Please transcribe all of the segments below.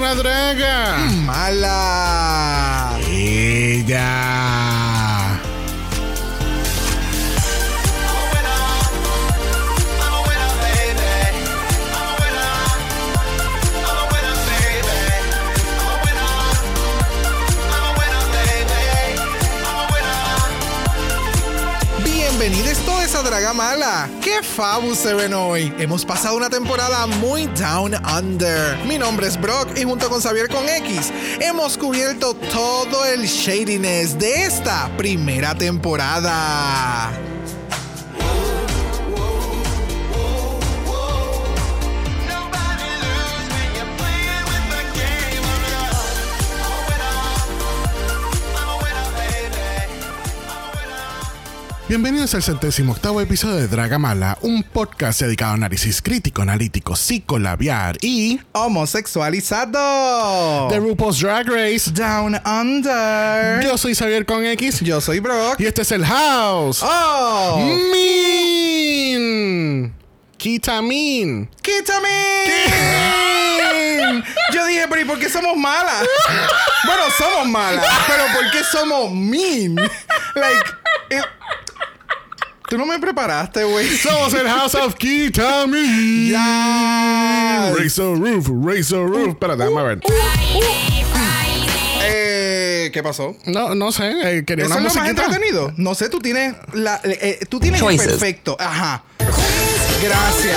una draga. Mala. Ella. Mala. ¡Qué fabu se ven hoy! Hemos pasado una temporada muy down under. Mi nombre es Brock y junto con Xavier con X hemos cubierto todo el shadiness de esta primera temporada. Bienvenidos al centésimo octavo episodio de Dragamala, un podcast dedicado a análisis crítico, analítico, psicolabiar y Homosexualizado. The RuPaul's Drag Race. Down under. Yo soy Xavier con X Yo soy Brock. y este es el House. ¡Oh! Mean. Kitamin. ¡Quítame! Yo dije, pero ¿y por qué somos malas? bueno, somos malas, pero ¿por qué somos mean? Like, it- Tú no me preparaste, güey. Somos el House of Kitamin. Ya. Raise the roof, raise the roof. Espérate, déjame ver. Eh, ¿Qué pasó? No, no sé. eh, quería ¿Eso una es lo más musiquita. entretenido? No sé, tú tienes la, eh, tú tienes el Choices. perfecto. Ajá. Gracias.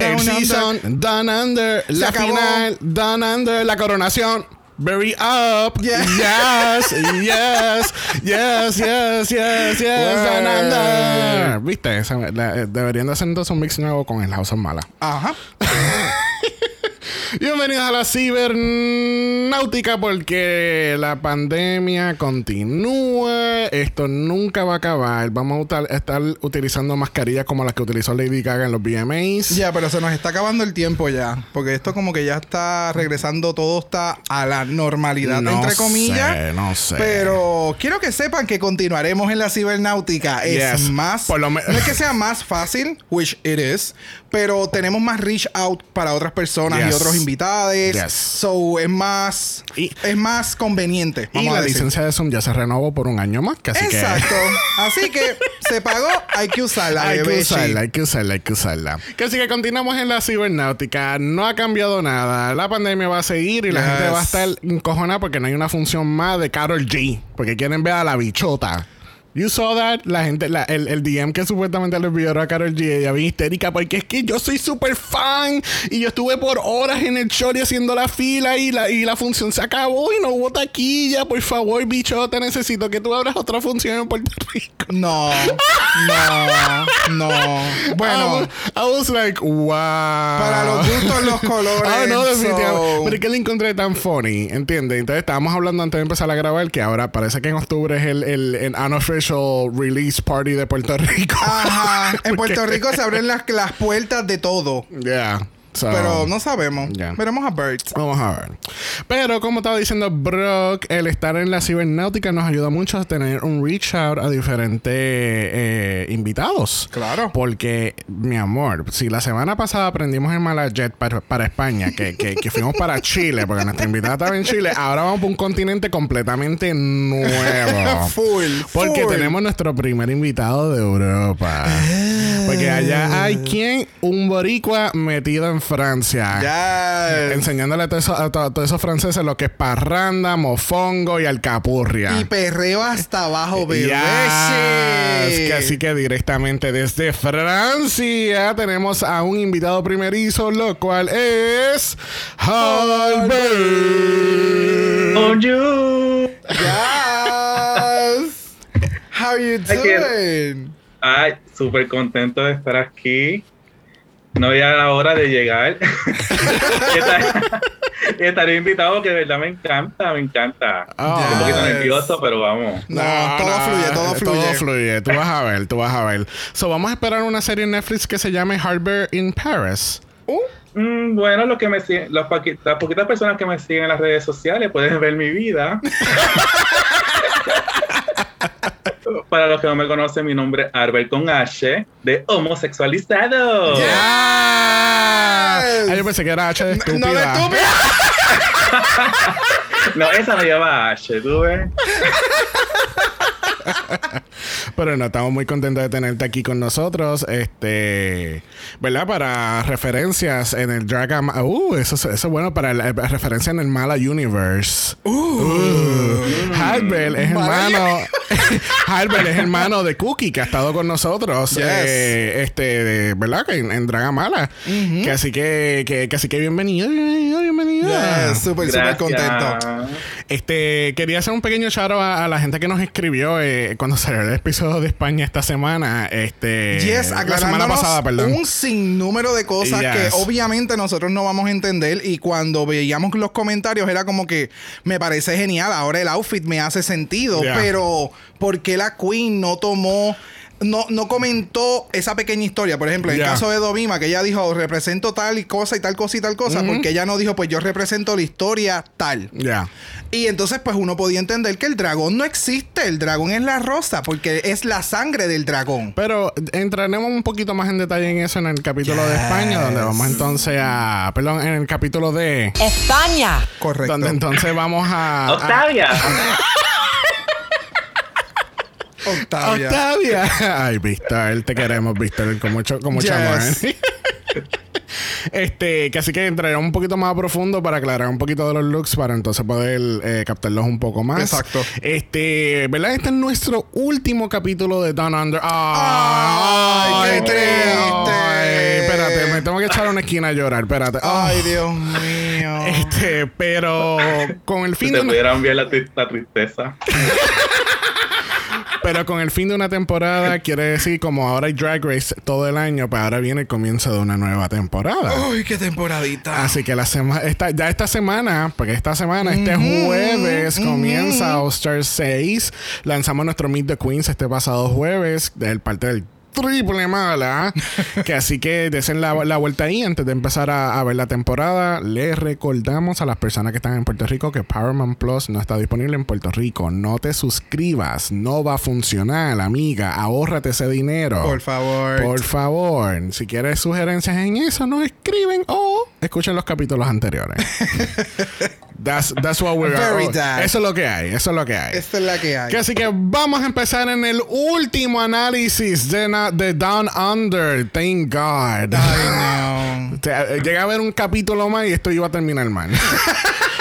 El season, Down Under, la acabó. final, Down Under, la coronación. Very up. Yeah. Yes, yes, yes, yes, yes, yes, Under. ¿Viste? Deberían de hacer entonces un mix nuevo con el House of Mala. Ajá. Bienvenidos a la cibernáutica porque la pandemia continúa. Esto nunca va a acabar. Vamos a estar utilizando mascarillas como las que utilizó Lady Gaga en los VMAs. Ya, pero se nos está acabando el tiempo ya. Porque esto como que ya está regresando, todo está a la normalidad, No entre comillas. sé, no sé. Pero quiero que sepan que continuaremos en la cibernáutica. Es más... Por lo me- no es que sea más fácil, which it is, pero tenemos más reach out para otras personas y otros invitados. Yes. So, es más... Y- es más conveniente, Y la licencia de Zoom ya se renovó por un año más. que Así Exacto. Así que se pagó, hay que que usarla, hay que usarla, hay que usarla, hay que usarla. Que así que continuamos en la cibernáutica. No ha cambiado nada. La pandemia va a seguir y la Yes. gente va a estar encojonada porque no hay una función más de Carol G. Porque quieren ver a la bichota. You saw that? La gente, la- el, el DM que supuestamente le envió a Carol G, ella bien histérica porque es que yo soy súper fan y yo estuve por horas en el show y haciendo la fila y la, y la función se acabó y no hubo taquilla. Por favor, bichota, necesito que tú abras otra función en Puerto Rico. No, no, no. Bueno, I was, I was like, wow. para los gustos, los colores. Ah, no, definitivamente. so- Pero es que le encontré tan funny, ¿entiendes? Entonces estábamos hablando antes de empezar a grabar que ahora parece que en octubre es el, el, el unofficial release party de Puerto Rico. Ajá. En Puerto Rico se abren las, las puertas de todo. Yeah. So, Pero no sabemos. Veremos a Bert. Vamos a ver. Pero como estaba diciendo Brock, el estar en la cibernáutica nos ayuda mucho a tener un reach out a diferentes eh, invitados. Claro. Porque, mi amor, si la semana pasada aprendimos en Malajet para, para España, que, que, que fuimos para Chile, porque nuestra invitada estaba en Chile, ahora vamos para un continente completamente nuevo. Full. Porque full. tenemos nuestro primer invitado de Europa. Porque allá hay quien, un boricua metido en Francia. Yes. Enseñándole a todos esos, a to- a todos esos franceses lo que es parranda, mofongo y alcapurria. Y perreo hasta abajo, bebé. Yes. Que así que directamente desde Francia tenemos a un invitado primerizo, lo cual es Albert. Bonjour. Yes. How you doing? Ay, súper contento de estar aquí. No había la hora de llegar. y estar, y estar invitado, que de verdad me encanta, me encanta. Oh. Un poquito nervioso, pero vamos. No, todo fluye, todo fluye. Todo fluye. Tú vas a ver, tú vas a ver. So, vamos a esperar una serie en Netflix que se llame Harbor in Paris. Uh, Mm, bueno, lo que me siguen, las, las poquitas personas que me siguen en las redes sociales pueden ver mi vida. Para los que no me conocen, mi nombre es Arbel con H, de homosexualizado. Yes. pensé que era H de estúpida. No de estúpida. No, esa me lleva H, ¿tú ves? Pero no, estamos muy contentos de tenerte aquí con nosotros. Este, ¿verdad? Para referencias en el Dragon. Uh, eso, eso es bueno para la referencia en el Mala Universe. Uh. Halbert es hermano. Halbert es hermano de Cookie que ha estado con nosotros. Eh, este, ¿verdad? En, en Dragon Mala. que así que, que, que, así que bienvenido, bienvenido, bienvenido. Súper, súper contento. Este, quería hacer un pequeño shout a, a la gente que nos escribió eh, cuando salió el episodio de España esta semana. Este, Yes, la semana pasada, perdón. un sinnúmero de cosas Yes. que obviamente nosotros no vamos a entender y cuando veíamos los comentarios era como que me parece genial, ahora el outfit me hace sentido, Yeah. pero ¿por qué la Queen no tomó no, no comentó esa pequeña historia. Por ejemplo, en el Yeah. caso de Dovima, que ella dijo, represento tal y cosa y tal cosa y tal cosa, porque ella no dijo, pues yo represento la historia tal. Ya. Y entonces, pues uno podía entender que el dragón no existe, el dragón es la rosa, porque es la sangre del dragón. Pero entraremos un poquito más en detalle en eso en el capítulo de España, donde vamos entonces a. Perdón, en el capítulo de. España. Correcto. Donde entonces vamos a. a- Octavia. Octavia. Octavia. Ay, Víctor, te queremos, Víctor, con mucho, con mucho Yes. amor. Este, que así que entraremos un poquito más a profundo para aclarar un poquito de los looks para entonces poder eh, captarlos un poco más. Exacto. Este, ¿verdad? Este es nuestro último capítulo de Down Under. Ay, qué triste. Ay, espérate, me tengo que echar a una esquina a llorar, espérate. Ay, Dios mío. Este, pero con el Si fin te de una, pudieran ver la, la tristeza. pero con el fin de una temporada quiere decir como ahora hay Drag Race todo el año, pues ahora viene el comienzo de una nueva temporada. Ay, qué temporadita. Así que la semana, esta, ya esta semana, porque esta semana, este jueves, comienza All Star 6. Lanzamos nuestro Meet the Queens este pasado jueves, del parte del triple mala. que así que desen la, la vuelta ahí antes de empezar a, a ver la temporada. Les recordamos a las personas que están en Puerto Rico que Paramount Plus no está disponible en Puerto Rico. No te suscribas, no va a funcionar, amiga. Ahórrate ese dinero. Por favor. Por favor, si quieres sugerencias en eso, nos escriben o escuchen los capítulos anteriores. that's, that's what we're Very that. Eso es lo que hay, eso es lo que hay. Esta es la que hay. Que así que vamos a empezar en el último análisis de, de Down Under. Thank God. Ay, no. Eh, Llegué a ver un capítulo más y esto iba a terminar mal.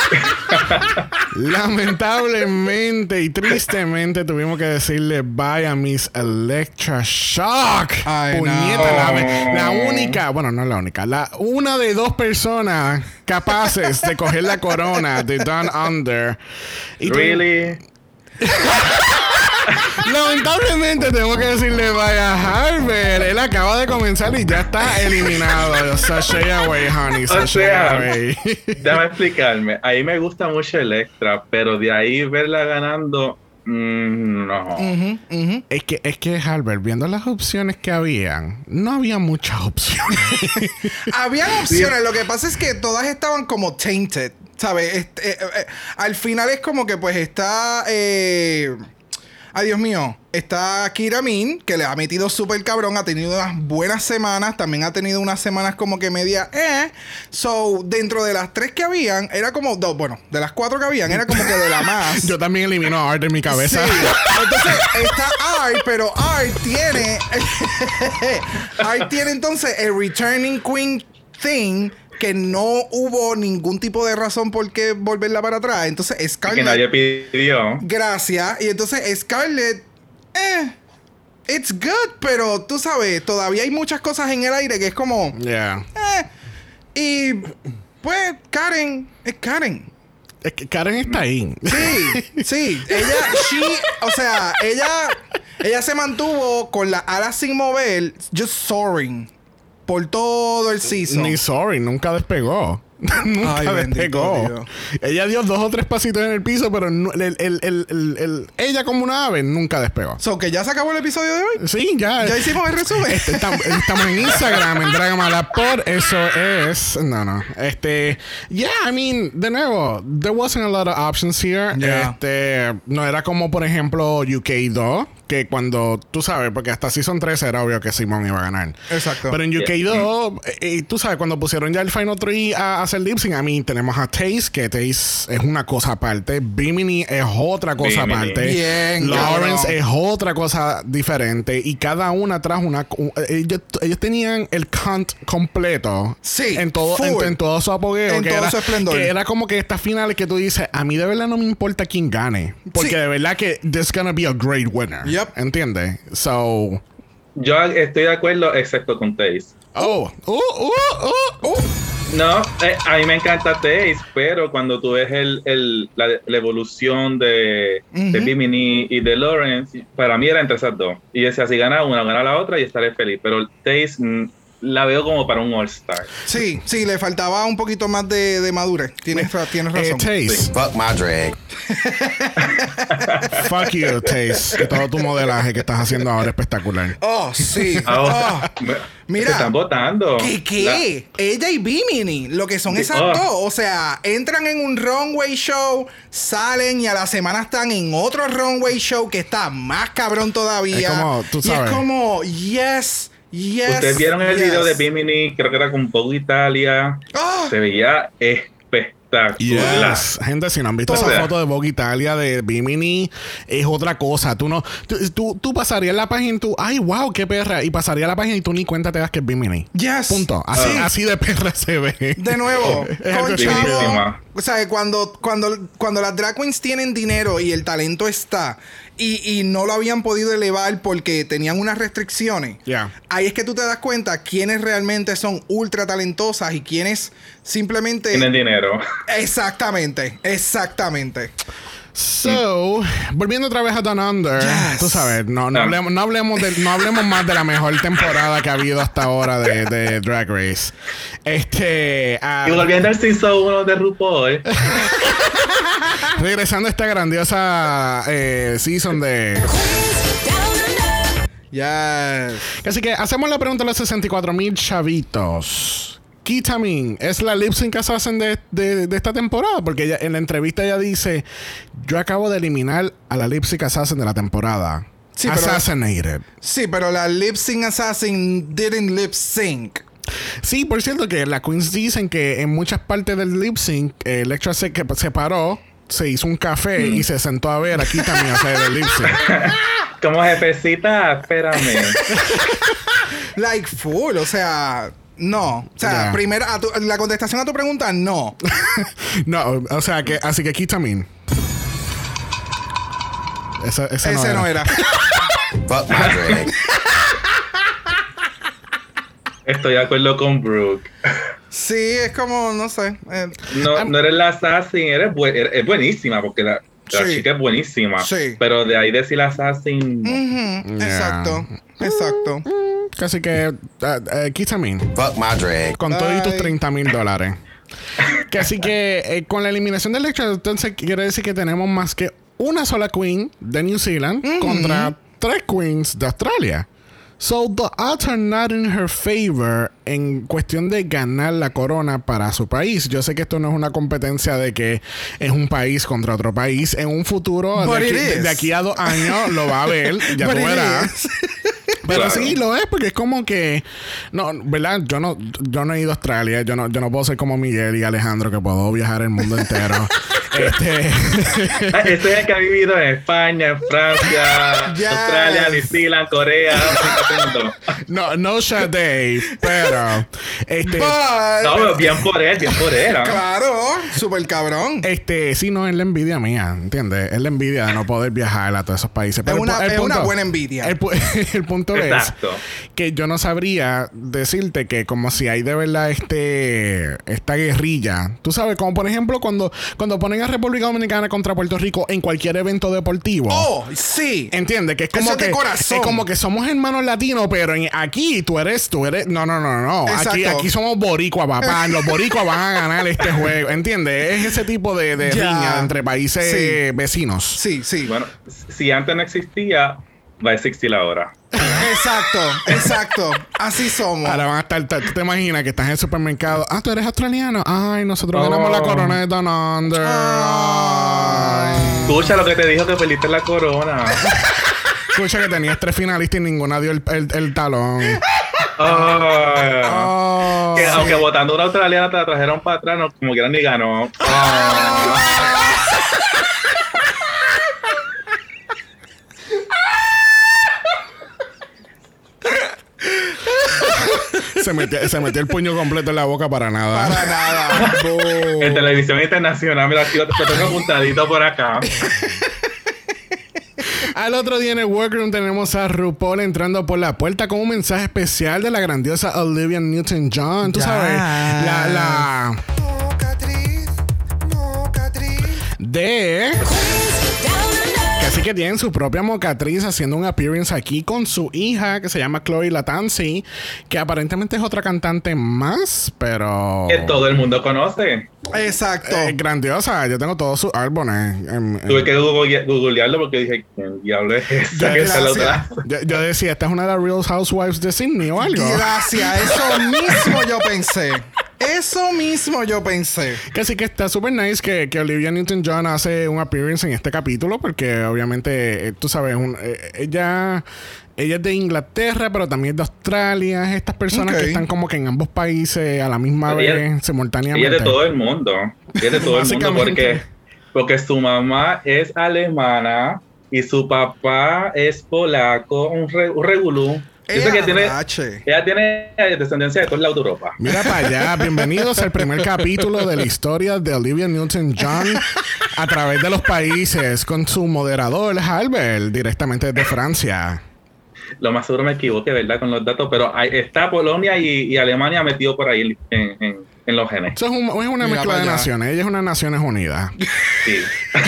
Lamentablemente y tristemente tuvimos que decirle bye a Miss Electra Shock. Ay, Puñeta, no. la, la única, bueno, no la única, la una de dos personas capaces de coger la corona de Down Under. Y Really? Lamentablemente tengo que decirle vaya Harvard. Él acaba de comenzar y ya está eliminado. Sashay away, honey. O Sashay sea, away. déjame explicarme. Ahí me gusta mucho Electra, pero de ahí verla ganando, mm, no. Es que, es que Harvard, viendo las opciones que habían, no había muchas opciones. Habían opciones, lo que pasa es que todas estaban como tainted, ¿sabes? Este, eh, eh, al final es como que pues está... Eh, ay, Dios mío. Está Kira Min, que le ha metido súper cabrón, ha tenido unas buenas semanas, también ha tenido unas semanas como que media, eh. So, dentro de las tres que habían, era como, no, bueno, de las cuatro que habían, era como que de la más. Yo también elimino a Art de mi cabeza. Sí. Entonces está Art, pero Art tiene. Art tiene entonces el Returning Queen Thing. Que no hubo ningún tipo de razón por qué volverla para atrás. Entonces Que Scarlett. nadie pidió. Gracias. Y entonces Scarlett. Eh. It's good, pero tú sabes, todavía hay muchas cosas en el aire que es como. Yeah. Eh. Y. Pues, Karen. Es Karen. Es que Karen está ahí. Sí, sí. Ella, she, o sea, ella, ella se mantuvo con las alas sin mover, just soaring por todo el season. Ni sorry, nunca despegó. nunca Ay, despegó. Ella dio dos o tres pasitos en el piso, pero el- el- el- ella como una ave nunca despegó. So, que ya se acabó el episodio de hoy. Sí, ya. Ya hicimos el resumen. Este, tam- estamos en Instagram, en Dragamala. Por eso es. No, no. Este. Yeah, I mean, de nuevo, there wasn't a lot of options here. Yeah. Este. No era como, por ejemplo, UK2, que cuando tú sabes, porque hasta Season 3 era obvio que Simón iba a ganar. Exacto. Pero en UK2, eh, eh, tú sabes, cuando pusieron ya el Final 3 a, hacer lip sync, a mí tenemos a Taze, que Taze es una cosa aparte. Bimini es otra cosa Bimini. aparte. Bien, Lawrence cabrón. es otra cosa diferente. Y cada una trajo una. u- ellos, ellos tenían el count completo. Sí, En todo, en, en todo su apogeo. En que todo era, su esplendor. Que era como que estas finales que tú dices, a mí de verdad no me importa quién gane. Porque Sí. de verdad que this gonna be a great winner. Yep. ¿Entiendes? So. Yo estoy de acuerdo, excepto con Taze. Oh. Uh, uh, uh. No, eh, a mí me encanta Taze, pero cuando tú ves el, el- la, la evolución de, de Ujú. Bimini y de Lawrence, para mí era entre esas dos. Y decía, si gana una, gana la otra y estaré feliz. Pero Taze mm, la veo como para un All-Star. Sí, sí, le faltaba un poquito más de, de madurez. Tienes, tienes Eh, razón. Taze. Fuck my drag. Fuck you, Taze. Que todo tu modelaje que estás haciendo ahora es espectacular. Oh, sí. Ahora, Oh. mira. se están votando. ¿Qué qué? Ella y Bimini, lo que son esas oh. dos. O sea, entran en un runway show, salen y a la semana están en otro runway show que está más cabrón todavía. Es como, tú Y sabes. es como, yes, yes. Ustedes vieron el yes. video de Bimini, creo que era con Vogue Italia. Ah, Se veía espectacular. Yes. Gente, si no han visto O esa sea. foto de Vogue Italia de Bimini, es otra cosa. Tú no, tú, tú, tú pasarías la página y tú, ay, wow, qué perra. Y pasaría la página y tú ni cuenta te das que es Bimini. yes. Punto. Así, Sí. así de perra se ve. De nuevo, con chavo, o sea, cuando, cuando, cuando las drag queens tienen dinero y el talento está y, y no lo habían podido elevar porque tenían unas restricciones, Ya. ahí es que tú te das cuenta quiénes realmente son ultra talentosas y quiénes simplemente... Tienen dinero. Exactamente, exactamente. So, volviendo otra vez a Down Under, Yes. tú sabes, no, no, hablemos, no, hablemos de- no hablemos más de la mejor temporada que ha habido hasta ahora de, de Drag Race. Este, ah, Y volviendo al season 1 de RuPaul, regresando a esta grandiosa eh, season de... Yes. Así que hacemos la pregunta a los 64 mil chavitos. Kitamin es la lip sync assassin de, de, de esta temporada porque ella, en la entrevista ella dice yo acabo de eliminar a la lip sync assassin de la temporada Sí, pero- assassinated Sí, pero la lip sync assassin didn't lip sync. sí por cierto que las queens dicen que en muchas partes del lip sync eh, Electra se, que se paró se hizo un café y se sentó a ver a Kitamin hacer el lip sync como jefecita, espérame. Like full, o sea, no. O sea, Ya. primero, a tu- la contestación a tu pregunta, no. no o sea que así que Kitamin ese, ese, Ese no era. My drag. Estoy de acuerdo con Brooke. Sí, es como, no sé. eh, No, no eres la assassin, eres, bu- eres- es buenísima porque la, la Sí. chica es buenísima. Sí. Pero de ahí decir assassin. ujú, Yeah. Exacto, exacto. Casi que uh, uh, Kitamin Fuck my drag. con todos tus Bye. 30 mil dólares. que así que eh, con la eliminación del Electra, entonces quiere decir que tenemos más que una sola queen de New Zealand contra tres queens de Australia. So the odds are not in her favor en cuestión de ganar la corona para su país. Yo sé que esto no es una competencia de que es un país contra otro país. En un futuro, de aquí, it de- is. de aquí a dos años, lo va a ver. Ya But tú verás. Pero Claro. sí lo es porque es como que no, ¿verdad? Yo no yo no he ido a Australia, yo no yo no puedo ser como Miguel y Alejandro que puedo viajar el mundo entero. este Este es el que ha vivido en España, en Francia, Yes. Australia, New Zealand, Corea, África, no no Dave, pero este But- No, pero bien por él, bien por él. ¿ah? Claro, súper cabrón. este, sí, no, es la envidia mía, ¿entiendes? Es la envidia de no poder viajar a todos esos países. Pero Es una- el es una buena envidia. El, pu- el punto Exacto. es que yo no sabría decirte que como si hay de verdad este esta guerrilla. Tú sabes, como por ejemplo cuando, cuando ponen a República Dominicana contra Puerto Rico en cualquier evento deportivo. Oh, sí. ¿Entiendes? Que es como Eso es de que corazón. es como que somos hermanos latinos, pero en- aquí tú eres, tú eres. No, no, no, no. Aquí, Exacto. aquí somos boricua, papá. Los boricuas van a ganar este juego. ¿Entiendes? Es ese tipo de, de riña entre países Sí. vecinos. Sí, sí. Bueno, si antes no existía, va a existir ahora. Exacto, exacto. Así somos. Ahora van a estar, tú te imaginas que estás en el supermercado. Ah, tú eres australiano. Ay, nosotros Oh. ganamos la corona de Down Under. Ah. Ay. Escucha lo que te dijo que perdiste la corona. Escucha que tenías tres finalistas y ninguna dio el, el- el talón. Ah. Oh, Que aunque votando una australiana te la trajeron para atrás, no, como quieran ni ganó. se, metió, se metió el puño completo en la boca para nada. Para nada. En televisión internacional, mira, aquí lo tengo apuntadito por acá. Al otro día en el workroom tenemos a RuPaul entrando por la puerta con un mensaje especial de la grandiosa Olivia Newton-John. Tú sabes, la, la de... Así que tienen su propia mocatriz haciendo un appearance aquí con su hija que se llama Chloe Latanzi, que aparentemente es otra cantante más, pero... Que todo el mundo conoce. Exacto. Eh, grandiosa, yo tengo todos sus álbumes. en- en- Tuve que google- googlearlo porque dije, ¿quién diablo es esta Ya que está la otra? yo, yo decía, esta es una de las Real Housewives de Sydney o algo. Gracias. Eso mismo yo pensé. Eso mismo yo pensé. Que sí que está súper nice que, que Olivia Newton-John hace un appearance en este capítulo porque obviamente, eh, tú sabes, un- eh, ella, ella es de Inglaterra, pero también es de Australia. Es estas personas que están como que en ambos países a la misma Ella- vez, simultáneamente. Ella es de todo el mundo. Ella es de todo el mundo porque, porque su mamá es alemana y su papá es polaco, un, re, un regulú. Sé que tiene, ella tiene descendencia de todos lados de Europa. Mira para allá, bienvenidos al primer capítulo de la historia de Olivia Newton-John a través de los países con su moderador Halbert, directamente desde Francia. Lo más seguro me equivoqué, ¿verdad? Con los datos, pero hay- está Polonia y, y Alemania metido por ahí en, en- en los genes. Eso es, un- es una Mira mezcla de allá. naciones. Ella es una Naciones Unidas. Sí.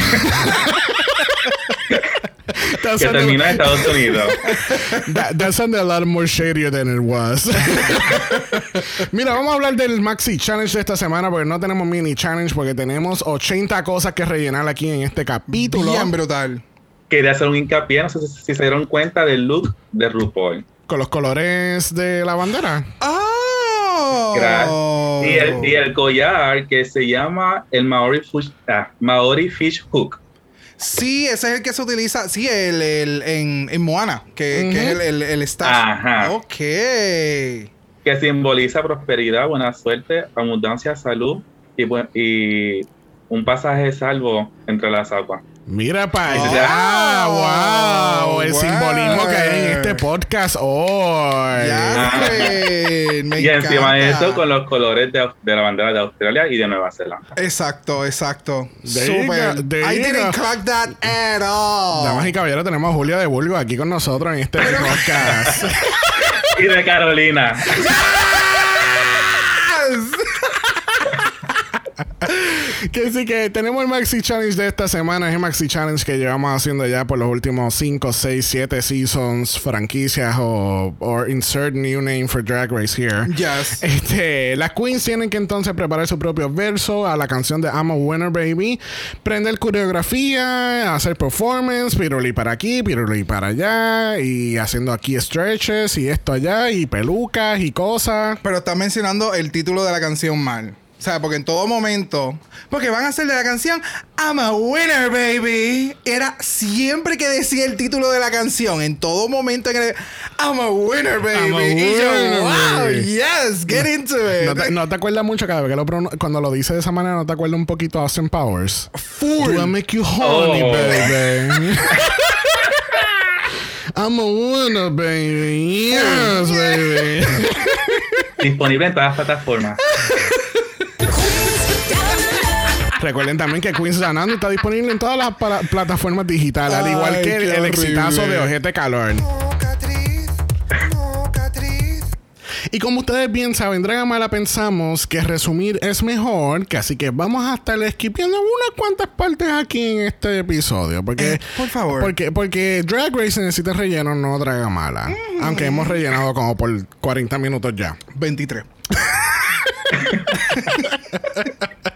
That Que termina en Estados Unidos. that- that sounded a lot more shadier than it was. Mira, vamos a hablar del Maxi Challenge de esta semana porque no tenemos mini challenge porque tenemos 80 cosas que rellenar aquí en este capítulo. Bien brutal. Quería hacer un hincapié, no sé si, si se dieron cuenta del look de RuPaul. Con los colores de la bandera. ¡Oh! Y, el, y el collar que se llama el Maori Fish, ah, Maori Fish Hook. Sí, ese es el que se utiliza. Sí, el, el- en, en Moana, que, que es el, el, staff. Ajá. Ok. que simboliza prosperidad, buena suerte, abundancia, salud y, y un pasaje salvo entre las aguas. Mira para Oh, allá. wow, el wow. simbolismo que hay en este podcast hoy. Ya, sé, me y encima de eso con los colores de, de la bandera de Australia y de Nueva Zelanda. Exacto, exacto. Super. I didn't clock that at all. Damas y caballeros, tenemos a Julia de Burgos aquí con nosotros en este podcast. Y de Carolina. que sí que tenemos el Maxi Challenge de esta semana. Es el Maxi Challenge que llevamos haciendo ya por los últimos 5, 6, 7 seasons, franquicias o or insert new name for Drag Race here. Yes. Este, las queens tienen que entonces preparar su propio verso a la canción de I'm a Winner Baby, prender coreografía, hacer performance, piruli para aquí, piruli para allá, y haciendo aquí stretches y esto allá, y pelucas y cosas. Pero estás mencionando el título de la canción mal. O sea, porque en todo momento. Porque van a hacer de la canción I'm a winner, baby. Era siempre que decía el título de la canción. En todo momento en el. I'm a winner, baby. I'm a y yo, winner, wow, baby. yes, get into it. ¿No te, no te acuerdas mucho cada vez que lo cuando lo dice de esa manera? ¿No te acuerdas un poquito a Austin Powers? Full. Do I make you honey, Oh. baby? I'm a winner, baby. Yes, baby. Disponible en todas las plataformas. Recuerden también que Queens Ganando está disponible en todas las plataformas digitales, al igual que el, exitazo de Ojete Calor. Y como ustedes bien saben, Dragamala pensamos que resumir es mejor, que así que vamos a estar esquipeando unas cuantas partes aquí en este episodio. Porque, Eh, por favor. Porque, porque Drag Race necesita relleno, no Dragamala. Aunque hemos rellenado como por 40 minutos ya. 23.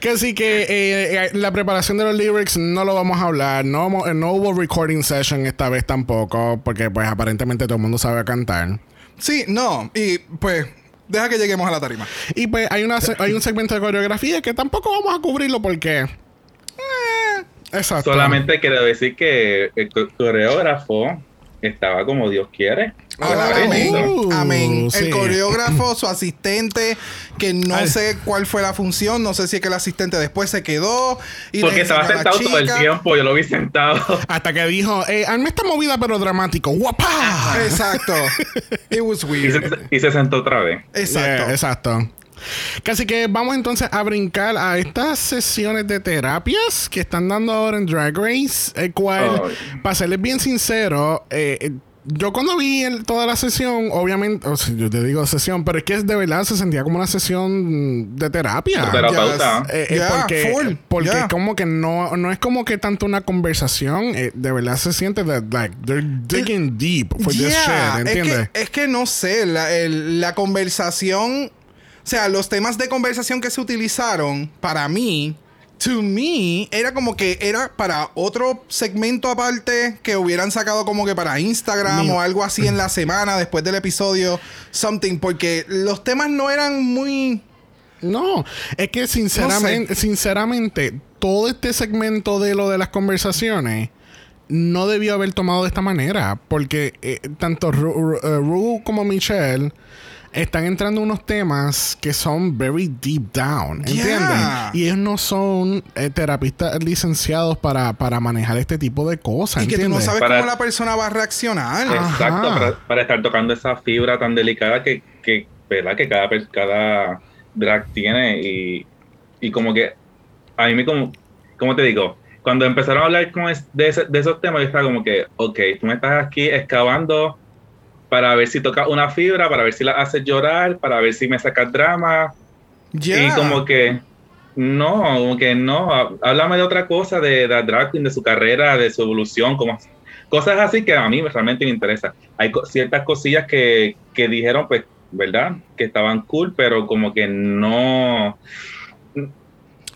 Que así que eh, eh, la preparación de los lyrics no lo vamos a hablar. No, vamos- no hubo recording session esta vez tampoco. Porque pues aparentemente todo el mundo sabe cantar. Sí, no. Y pues, deja que lleguemos a la tarima. Y pues hay, una, hay un segmento de coreografía que tampoco vamos a cubrirlo porque... eh, Exacto. Solamente quiero decir que el co- coreógrafo estaba como Dios quiere. Ah, amén. Uh, amén. sí. El coreógrafo, su asistente, que no Ay. sé cuál fue la función, no sé si es que el asistente después se quedó. Y Porque estaba sentado todo el tiempo, yo lo vi sentado. Hasta que dijo, eh, hazme esta movida pero dramático. ¡Guapa! Exacto. It was Y se, weird. y se sentó otra vez. Exacto. Yeah, exacto. Casi que vamos entonces a brincar a estas sesiones de terapias que están dando ahora en Drag Race, el cual, Ay. para serles bien sincero, eh, eh, yo cuando vi el- toda la sesión, obviamente, o sea, yo te digo sesión, pero es que de verdad se sentía como una sesión de terapia. Terapeuta. Yes. Eh, eh, Yeah, porque full. porque Yeah. como que no, no es como que tanto una conversación, eh, de verdad se siente that, like they're digging deep for this shit, es ¿entiendes? que, es que no sé, la, el- la conversación, o sea, los temas de conversación que se utilizaron, para mí, to me, era como que era para otro segmento aparte que hubieran sacado como que para Instagram Mío. o algo así en la semana después del episodio, something, porque los temas no eran muy... No, es que sinceramente, sinceramente, todo este segmento de lo de las conversaciones no debió haber tomado de esta manera, porque eh, tanto Ru, Ru- eh, Ru como Michelle están entrando unos temas que son very deep down, ¿entiendes? Yeah. Y ellos no son eh, terapistas licenciados para, para manejar este tipo de cosas, Y que tú no sabes Para- cómo la persona va a reaccionar. Exacto, para, para estar tocando esa fibra tan delicada que, que ¿verdad? Que cada, cada drag tiene y, y como que a mí me como, ¿cómo te digo? Cuando empezaron a hablar con es- de, ese- de esos temas, yo estaba como que, ok, tú me estás aquí excavando para ver si tocas una fibra, para ver si la haces llorar, para ver si me sacas drama. Yeah. Y como que, no, como que no, há- háblame de otra cosa, de, de drag queen, de su carrera, de su evolución, como cosas así que a mí realmente me interesa. Hay co- ciertas cosillas que, que dijeron, pues, ¿verdad? Que estaban cool, pero como que no...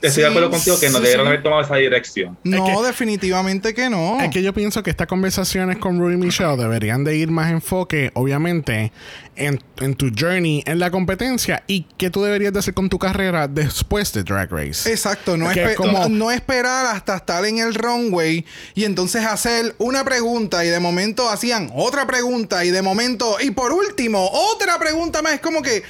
Estoy de acuerdo contigo que no debieron sí. haber tomado esa dirección. No, Es que- definitivamente que no. Es que yo pienso que estas conversaciones con Rui y Michelle deberían de ir más enfoque, obviamente, en, en tu journey en la competencia y qué tú deberías de hacer con tu carrera después de Drag Race. Exacto, no, Que espe- es como- no, no esperar hasta estar en el runway y entonces hacer una pregunta y de momento hacían otra pregunta y de momento, y por último, otra pregunta más. Es como que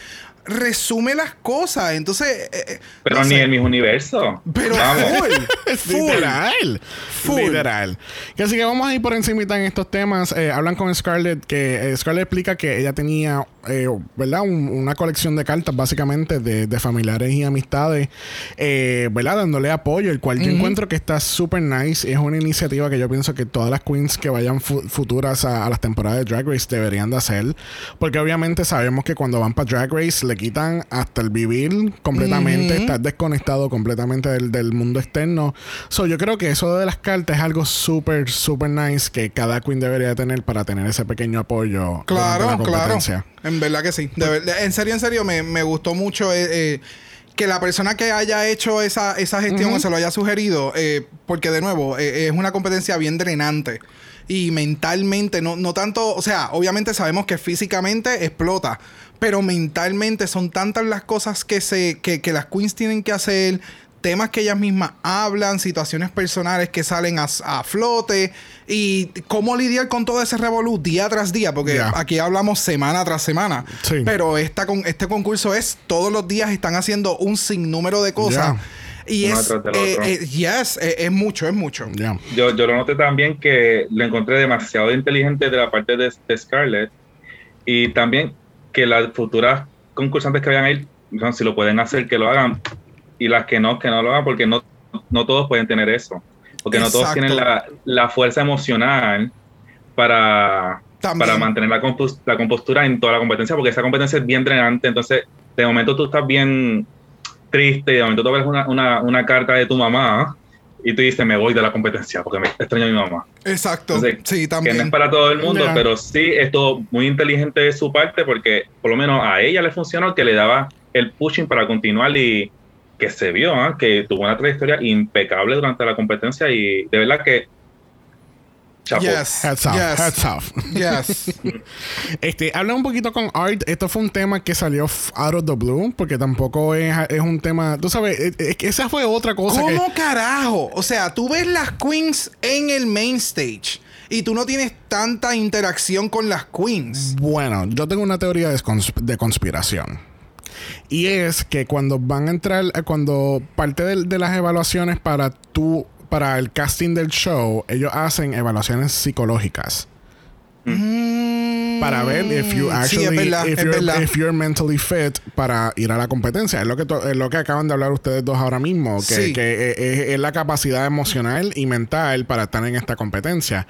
resume las cosas. Entonces, eh, eh, Pero no ni sé. en mis universos. Pero Vamos. full, full. Literal. Full. Literal. Así que vamos a ir por encimita en estos temas. Eh, hablan con Scarlett, que eh, Scarlett explica que ella tenía, eh, ¿verdad? Un- una colección de cartas, básicamente, de, de familiares y amistades, eh, ¿verdad? Dándole apoyo, el cual yo encuentro que está súper nice. Es una iniciativa que yo pienso que todas las queens que vayan fu- futuras a, a las temporadas de Drag Race deberían de hacer. Porque obviamente sabemos que cuando van para Drag Race le quitan hasta el vivir completamente, estar desconectado completamente del, del mundo externo. So, yo creo que eso de las cartas es algo súper, súper nice que cada queen debería tener para tener ese pequeño apoyo. la Claro, claro. En verdad que sí. De verdad- en serio, en serio, me, me gustó mucho eh, eh, que la persona que haya hecho esa, esa gestión o se lo haya sugerido, eh, porque de nuevo, eh, es una competencia bien drenante. Y mentalmente, no, no tanto, o sea, obviamente sabemos que físicamente explota, pero mentalmente son tantas las cosas que, se, que, que las queens tienen que hacer, temas que ellas mismas hablan, situaciones personales que salen a, a flote y cómo lidiar con todo ese revolú día tras día, porque aquí hablamos semana tras semana, Sí. pero esta con, este concurso es todos los días están haciendo un sinnúmero de cosas. Y Uno es, eh, eh, yes, eh, es mucho, es mucho. Yo, yo lo noté también que lo encontré demasiado inteligente de la parte de, de Scarlett y también que las futuras concursantes que vayan a ir, si lo pueden hacer, que lo hagan y las que no, que no lo hagan porque no, no todos pueden tener eso. Porque no todos tienen la, la fuerza emocional para, También. para mantener la, compos- la compostura en toda la competencia, porque esa competencia es bien drenante. Entonces, de momento tú estás bien triste, de momento tú ves una, una, una carta de tu mamá y tú dices, me voy de la competencia porque me extraño a mi mamá. Exacto. Entonces, sí, Que no también. es para todo el mundo, pero sí es todo muy inteligente de su parte porque por lo menos a ella le funcionó que le daba el pushing para continuar y que se vio, ¿ah? que tuvo una trayectoria impecable durante la competencia y de verdad que Chapo. Yes. Heads off, yes. heads off. Yes. Este, habla un poquito con Art. Esto fue un tema que salió out of the blue, porque tampoco es, es un tema. Tú sabes, es- es que esa fue otra cosa que. ¿Cómo carajo? O sea, tú ves las queens en el main stage y tú no tienes tanta interacción con las queens. Bueno, yo tengo una teoría de, cons- de conspiración. Y es que cuando van a entrar, eh, cuando parte del- de, las evaluaciones para tú, para el casting del show, ellos hacen evaluaciones psicológicas. Para ver if you Mm, sí, actually, es verdad, if, you're, verdad. if you're mentally fit para ir a la competencia. Es lo que, es lo que acaban de hablar ustedes dos ahora mismo, que, Sí. que es la capacidad emocional y mental para estar en esta competencia.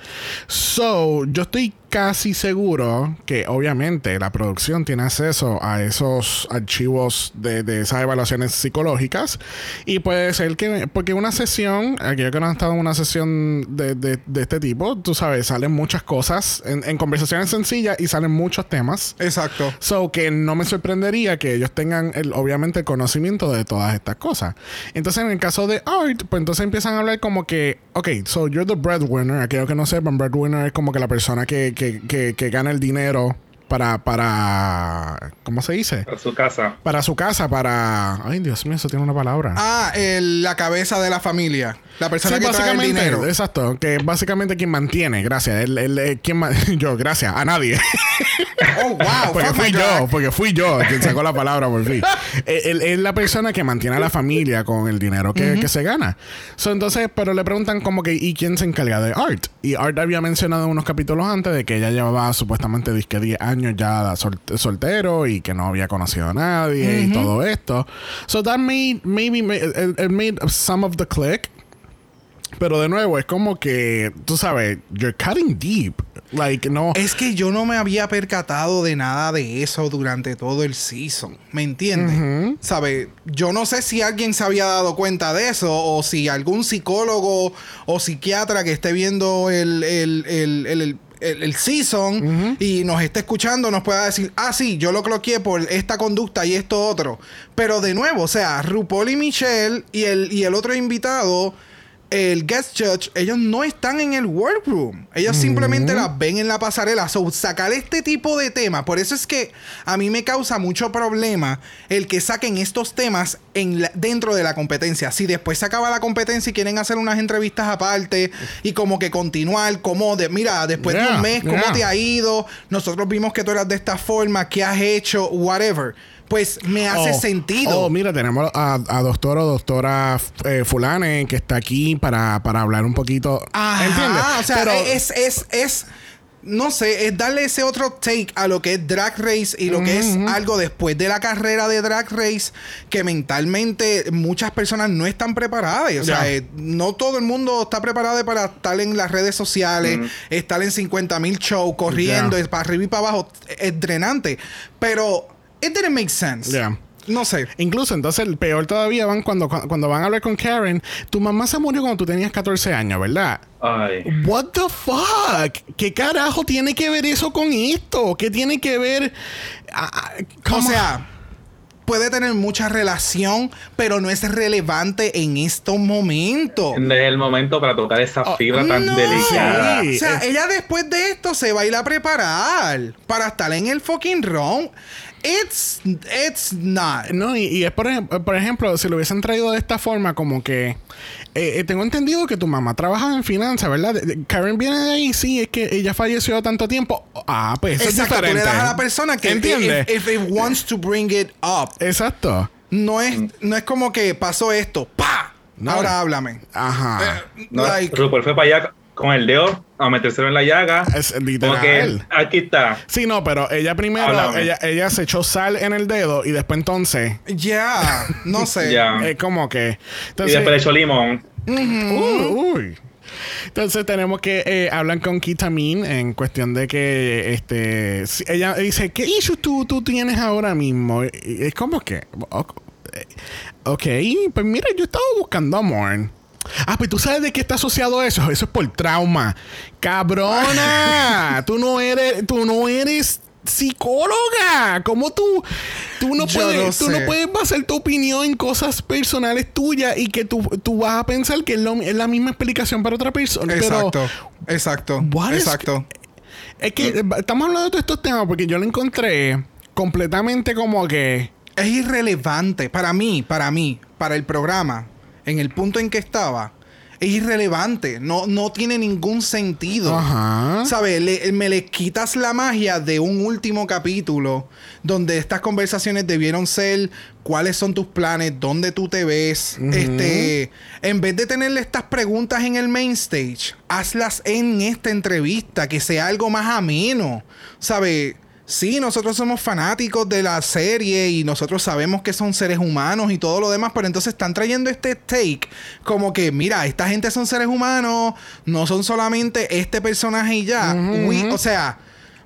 So, yo estoy casi seguro que obviamente la producción tiene acceso a esos archivos de, de esas evaluaciones psicológicas y puede ser que, porque una sesión, aquellos que no han estado en una sesión de, de- de este tipo, tú sabes, salen muchas cosas en, en conversaciones sencillas y salen muchos temas. Exacto. So que no me sorprendería que ellos tengan el, obviamente el conocimiento de todas estas cosas. Entonces, en el caso de Art, pues entonces empiezan a hablar como que, ok, so you're the breadwinner. Aquellos que no sepan, breadwinner es como que la persona que, que, que, que gana el dinero para, para, ¿cómo se dice? A su casa. Para su casa, para... Ay, Dios mío, eso tiene una palabra. Ah, el- la cabeza de la familia. La persona Sí, que trae el básicamente, dinero. exacto, que es básicamente quien mantiene, gracias, el, el- el- quien ma- yo, gracias, a nadie. Oh, wow. Porque fui yo, porque fui yo quien sacó la palabra por fin. Él es la persona que mantiene a la familia con el dinero que, que se gana. So, entonces, pero le preguntan como que, ¿y quién se encarga de Art? Y Art había mencionado unos capítulos antes de que ella llevaba supuestamente disque 10 años ya sol- soltero y que no había conocido a nadie y todo esto. So that made, maybe, it, it made some of the click. Pero de nuevo, es como que, tú sabes, you're cutting deep. Like, no. Es que yo no me había percatado de nada de eso durante todo el season. ¿Me entiendes? ¿Sabe? Yo no sé si alguien se había dado cuenta de eso o si algún psicólogo o psiquiatra que esté viendo el, el, el, el- el- el- season y nos esté escuchando nos pueda decir, ah, sí, yo lo cloqueé por esta conducta y esto otro. Pero de nuevo, o sea, RuPaul y Michelle y el, y el otro invitado el guest judge, ellos no están en el workroom. Ellos simplemente las ven en la pasarela. So, sacar este tipo de temas. Por eso es que a mí me causa mucho problema el que saquen estos temas en la- dentro de la competencia. Si después se acaba la competencia y quieren hacer unas entrevistas aparte y como que continuar, como de, mira, después de un mes, ¿cómo te ha ido? Nosotros vimos que tú eras de esta forma, ¿qué has hecho? Whatever. Pues me hace Oh, sentido. Oh, mira, tenemos a, a doctor o doctora eh, Fulane que está aquí para, para hablar un poquito. Ajá, ¿Entiendes? O sea, Pero- es, es, es, no sé, es darle ese otro take a lo que es Drag Race y lo que es algo después de la carrera de Drag Race que mentalmente muchas personas no están preparadas. O sea, eh, no todo el mundo está preparado para estar en las redes sociales, estar en 50 mil shows, corriendo, es para arriba y para abajo. Es drenante. Pero, it didn't make sense. Ya. No sé. Incluso, entonces, el peor todavía van cuando, cuando van a hablar con Karen. Tu mamá se murió cuando tú tenías 14 años, ¿verdad? Ay. What the fuck? ¿Qué carajo tiene que ver eso con esto? ¿Qué tiene que ver? ah, ah, O sea, puede tener mucha relación, pero no es relevante en estos momentos. No es el momento para tocar esa Oh, fibra tan No. delicada. Sí. O sea, es- ella después de esto se va a ir a preparar para estar en el fucking round. It's, it's not. No, y, y es por, ejem- por ejemplo, si lo hubiesen traído de esta forma, como que eh, eh, tengo entendido que tu mamá trabaja en finanzas, ¿verdad? De- de- Karen viene de ahí, sí, es que ella falleció tanto tiempo. Ah, pues eso Exacto, es tú diferente. le das a la persona que ¿Entiendes? if, if it wants to bring it up. Exacto. No es, no es como que pasó esto, ¡pa! No. Ahora háblame. Ajá. Eh, No, like, RuPaul fue para allá con el dedo a metérselo en la llaga. Es literal. que aquí está. Sí, no, pero ella primero, ella, ella se echó sal en el dedo y después entonces, ya, no sé. Ya. es como que... y Entonces, después le echó limón. Uy, uy. Entonces tenemos que eh, hablan con Kitamin en cuestión de que este si- ella dice, ¿qué issue tú, tú tienes ahora mismo? Y- y es como que, ok, pues mira, yo estaba buscando amor. Ah, pues tú sabes de qué está asociado eso. Eso es por trauma. Cabrona, tú no eres, tú no eres psicóloga. ¿Cómo tú, tú no Yo puedes, no tú no puedes basar tu opinión en cosas personales tuyas y que tú, tú vas a pensar que es, lo- es la misma explicación para otra persona. Exacto. Pero, Exacto. Exacto. Es que eh, estamos hablando de todos estos temas porque yo lo encontré completamente como que. Es irrelevante para mí, para mí, para el programa, en el punto en que estaba. Es irrelevante, no, no tiene ningún sentido. Ajá. ¿Sabes? Le- me le quitas la magia de un último capítulo donde estas conversaciones debieron ser cuáles son tus planes, dónde tú te ves. Este, en vez de tenerle estas preguntas en el main stage, hazlas en esta entrevista, que sea algo más ameno. ¿Sabes? Sí, nosotros somos fanáticos de la serie y nosotros sabemos que son seres humanos y todo lo demás, pero entonces están trayendo este take como que, mira, esta gente son seres humanos, no son solamente este personaje y ya. We- o sea,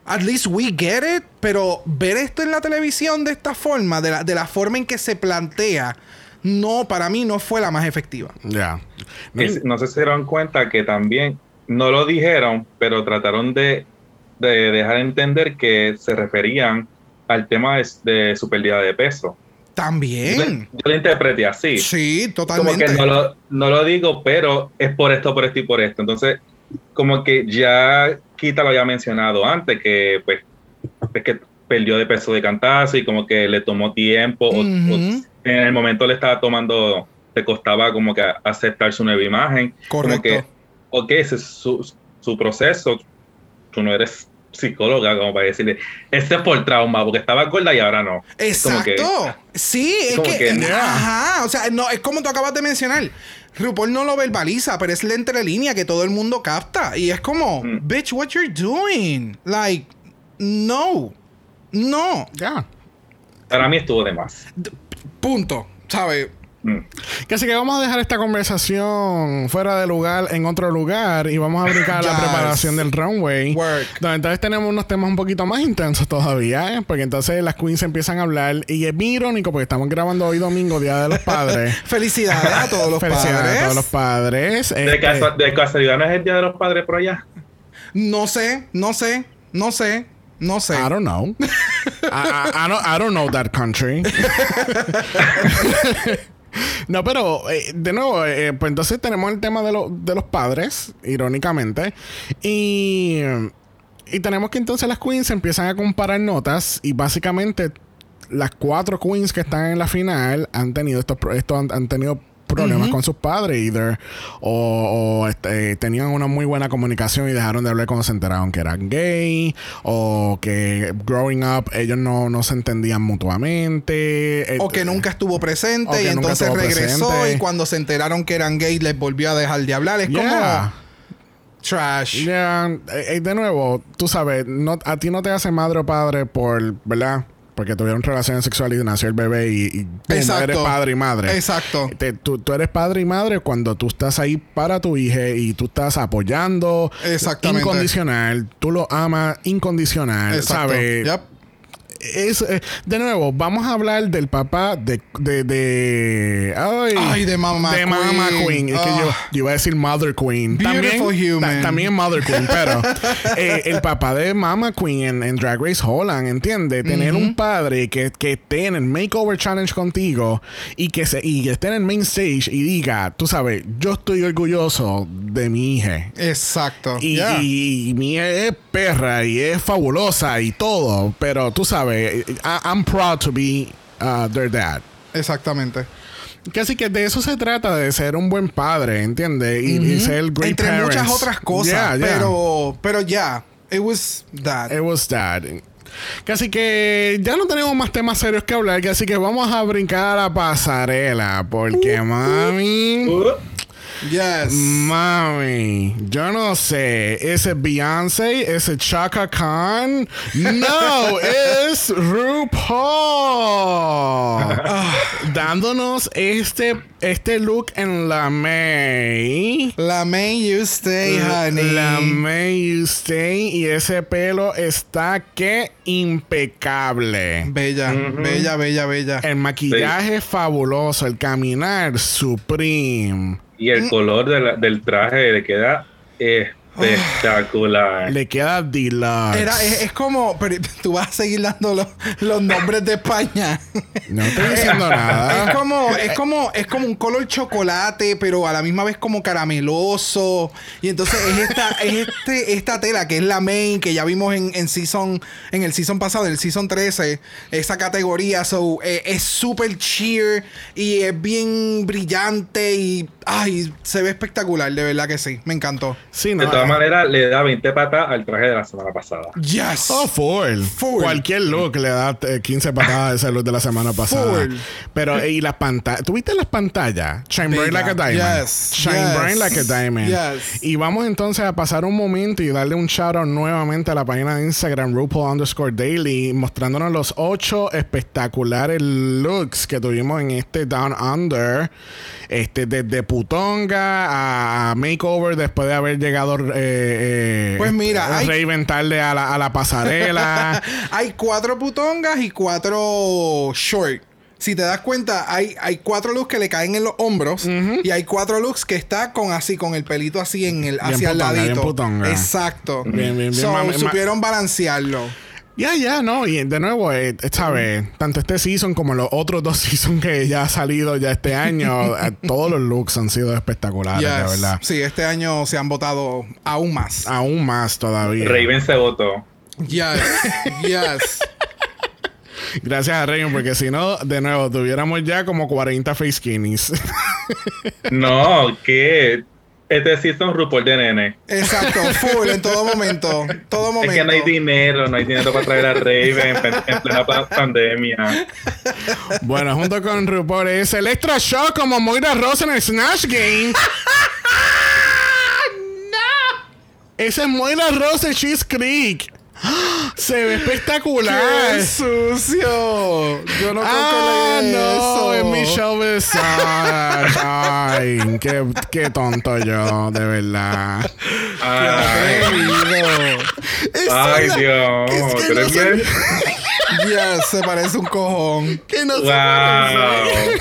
at least we get it, pero ver esto en la televisión de esta forma, de la, de la forma en que se plantea, no, para mí no fue la más efectiva. Ya. No sé si se dieron cuenta que también no lo dijeron, pero trataron de, de dejar entender que se referían al tema de, de su pérdida de peso. También. yo lo interpreté así. Sí, como totalmente. que no lo, no lo digo, pero es por esto, por esto y por esto. Entonces, como que ya Kita lo había mencionado antes, que pues es que perdió de peso de cantazo y como que le tomó tiempo, o- en el momento le estaba tomando, le costaba como que aceptar su nueva imagen. Como Correcto. que, ok, ese es su, su proceso, tú no eres psicóloga como para decirle, este es por trauma, porque estaba gorda y ahora no. Como que- Exacto. sí, es que, que- Ajá. O sea, no, es como tú acabas de mencionar. RuPaul no lo verbaliza, pero es la entrelínea que todo el mundo capta. Y es como, Mm. bitch, what you're doing? Like, no. No. Ya. Para mí estuvo de más. Punto. ¿Sabes? Mm. Que así que vamos a dejar esta conversación fuera de lugar en otro lugar y vamos a brincar a la Yes. preparación del runway. Work. Donde entonces tenemos unos temas un poquito más intensos todavía, ¿eh? porque entonces las queens empiezan a hablar y es bien irónico porque estamos grabando hoy domingo, Día de los Padres. Felicidades a todos los Felicidades padres. a todos los padres. De, Este, de casualidad no es el Día de los Padres por allá. No sé, no sé, no sé, no sé. I don't know. I, I- I don't, I don't know that country. no, pero eh, de nuevo, eh, pues entonces tenemos el tema de, lo- de los padres, irónicamente. Y, y tenemos que entonces las queens empiezan a comparar notas y básicamente las cuatro queens que están en la final han tenido estos, estos han, han tenido problemas con sus padres either o, o, este, tenían una muy buena comunicación y dejaron de hablar cuando se enteraron que eran gay o que growing up ellos no, no se entendían mutuamente O que Eh, nunca estuvo presente y entonces regresó presente. y cuando se enteraron que eran gays les volvió a dejar de hablar. Es Yeah. como trash. Ya, eh, eh, de nuevo, tú sabes, no, a ti no te hace madre o padre por, ¿verdad? Porque tuvieron relaciones sexuales y nació el bebé y, y Exacto. eres padre y madre. Exacto. Te- tú, tú eres padre y madre cuando tú estás ahí para tu hija y tú estás apoyando Exactamente. incondicional, tú lo amas incondicional, Exacto. ¿sabes? Yep. Es, eh, de nuevo, vamos a hablar del papá de. de, de ay, Ay, de Mama de Queen. Mama Queen. Es que yo, Ah. yo iba a decir Mother Queen. Beautiful también, human. ta- también Mother Queen, pero eh, el papá de Mama Queen en, en Drag Race Holland, ¿entiendes? Tener un padre que, que esté en el Makeover Challenge contigo y que, se, y que esté en el main stage y diga, tú sabes, yo estoy orgulloso de mi hija. Exacto. Y, Yeah. y- y mi hija es perra y es fabulosa y todo, pero tú sabes, I- I'm proud to be uh, their dad. Exactamente. Que así que de eso se trata, de ser un buen padre, ¿entiendes? Y, y ser great Entre parents. muchas otras cosas. Yeah, yeah. Pero, pero ya. It was that. It was that. Que Así que ya no tenemos más temas serios que hablar, que así que vamos a brincar a la pasarela, porque mami... Uh, yes. Mami, yo no sé, ¿ese Beyoncé? ¿Ese Chaka Khan? No, es RuPaul. Dándonos este, este look en la May. La May You Stay, honey. La May You Stay y ese pelo está que impecable. Bella, bella, bella, bella. El maquillaje fabuloso, el caminar supreme. Y el color de la- del traje le queda espectacular. Le queda deluxe. Era, es, es como, pero tú vas a seguir dando los, los nombres de España. No estoy diciendo nada. Es como, es como, es como un color chocolate, pero a la misma vez como carameloso. Y entonces es esta, es este, esta tela que es la main, que ya vimos en, en season, en el season pasado, en el season 13, esa categoría. So, eh, es súper cheer y es bien brillante y ay, se ve espectacular, de verdad que sí. Me encantó. Sí, no. Maneras, le da 20 patas al traje de la semana pasada. Yes. Oh, full. Full. Cualquier look le da eh, 15 patadas a ese look de la semana pasada. Full. Pero, eh, y las pantallas. ¿Tuviste las pantallas? Shine bright like a diamond. Yes. Shine Yes. bright like a diamond. Yes. Y vamos entonces a pasar un momento y darle un shout out nuevamente a la página de Instagram, RuPaul underscore daily, mostrándonos los ocho espectaculares looks que tuvimos en este Down Under. Este, desde putonga a makeover después de haber llegado eh, eh, Pues mira, hay- Raven tarde a la, a la pasarela. hay cuatro putongas y cuatro short. Si te das cuenta, hay, hay cuatro looks que le caen en los hombros y hay cuatro looks que está con así, con el pelito así en el, Bien hacia el putonga, bien ladito. Exacto. Bien, bien, bien, So, supieron balancearlo. Ya, ya, no. Y de nuevo, eh, ¿sabes? Tanto este season como los otros dos seasons que ya ha salido ya este año, eh, todos los looks han sido espectaculares, de Yes. verdad. Sí, este año se han votado aún más. Aún más todavía. Raven se votó. Yes. yes. Gracias a Rayon, porque si no, de nuevo, tuviéramos ya como 40 face skinnies. No, que este sí son RuPaul de nene. Exacto. Full en todo momento. Todo momento. Es que no hay dinero, no hay dinero para traer a Raven en, en plena pa- pandemia. bueno, junto con RuPaul es el extra shock como Moira Ross en el Snatch Game. Ese es Moira Ross de Cheese Creek. Se ve espectacular. ¡Qué sucio! Yo no Ah, creo que no, eso. es Michelle Visage. Ay, qué, qué tonto yo, de verdad. Ay, Esa ay Dios. es que ¿Tú no se- bien? Yes, se parece un cojón. Que no se Wow. parece.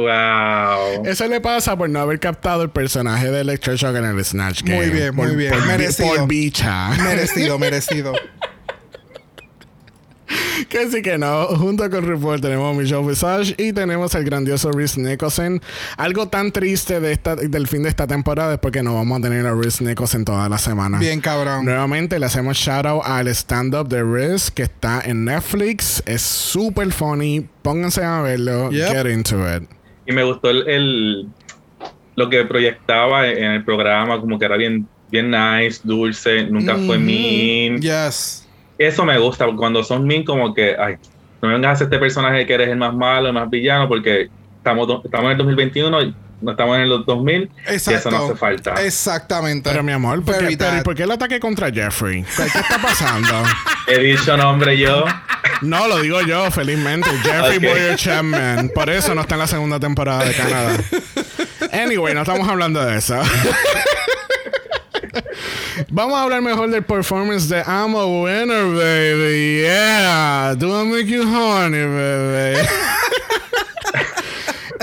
Wow. Eso le pasa por no haber captado el personaje de Electroshock en el Snatch Game. Muy bien, muy Por- bien. Por, Merecido. por bicha. Merecido, merecido. que sí que no. Junto con RuPaul tenemos a Michelle Visage y tenemos el grandioso Reese Nicholson. Algo tan triste de esta, del fin de esta temporada es porque no vamos a tener a Reese Nicholson toda la semana. Bien, cabrón. Nuevamente le hacemos shout out al stand-up de Riz que está en Netflix. Es súper funny. Pónganse a verlo. Yep. Get into it. Y me gustó el, el- lo que proyectaba en el programa, como que era bien, bien nice, dulce, nunca fue mean. Yes. Eso me gusta, cuando son mean, como que, ay, no me vengas a hacer este personaje que eres el más malo, el más villano, porque estamos, estamos en el 2021 y no estamos en el 2000 y Exacto. eso no hace falta. Exactamente. Pero mi amor, ¿por qué, pero, ¿y por qué el ataque contra Jeffrey? ¿Qué, qué está pasando? He dicho nombre yo. No, lo digo yo, felizmente. Jeffrey Ok. Boyer Chapman. Por eso no está en la segunda temporada de Canadá. Anyway, no estamos hablando de eso. Vamos a hablar mejor del performance de I'm a winner, baby. Yeah. Do I make you honey, baby?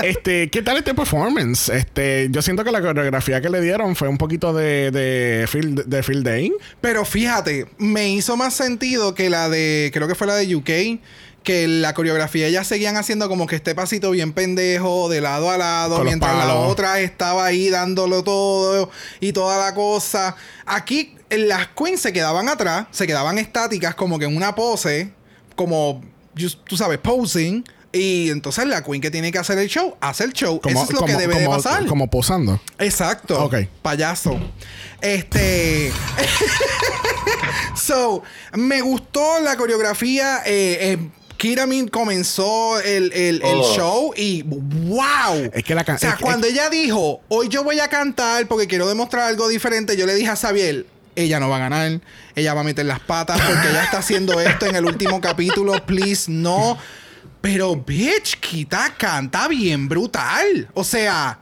Este, ¿qué tal este performance? Este, yo siento que la coreografía que le dieron fue un poquito de, de, field, de field day. Pero fíjate, me hizo más sentido que la de, creo que fue la de UK, que la coreografía ya seguían haciendo como que este pasito bien pendejo, de lado a lado, Con mientras la otra estaba ahí dándolo todo y toda la cosa. Aquí eh, las queens se quedaban atrás, se quedaban estáticas como que en una pose, como, tú sabes, posing. Y entonces la queen que tiene que hacer el show, hace el show. Como, Eso es lo como, que debe de como- pasar. como posando. Exacto. Ok. Payaso. Este. so, me gustó la coreografía. Eh, eh, Kiramin comenzó el, el- el Oh. show y ¡wow! Es que la O sea, es cuando ella dijo, hoy yo voy a cantar porque quiero demostrar algo diferente, yo le dije a Xavier, ella no va a ganar, ella va a meter las patas porque ella está haciendo esto en el último capítulo, please, no. Pero, bitch, Kita canta bien brutal. O sea,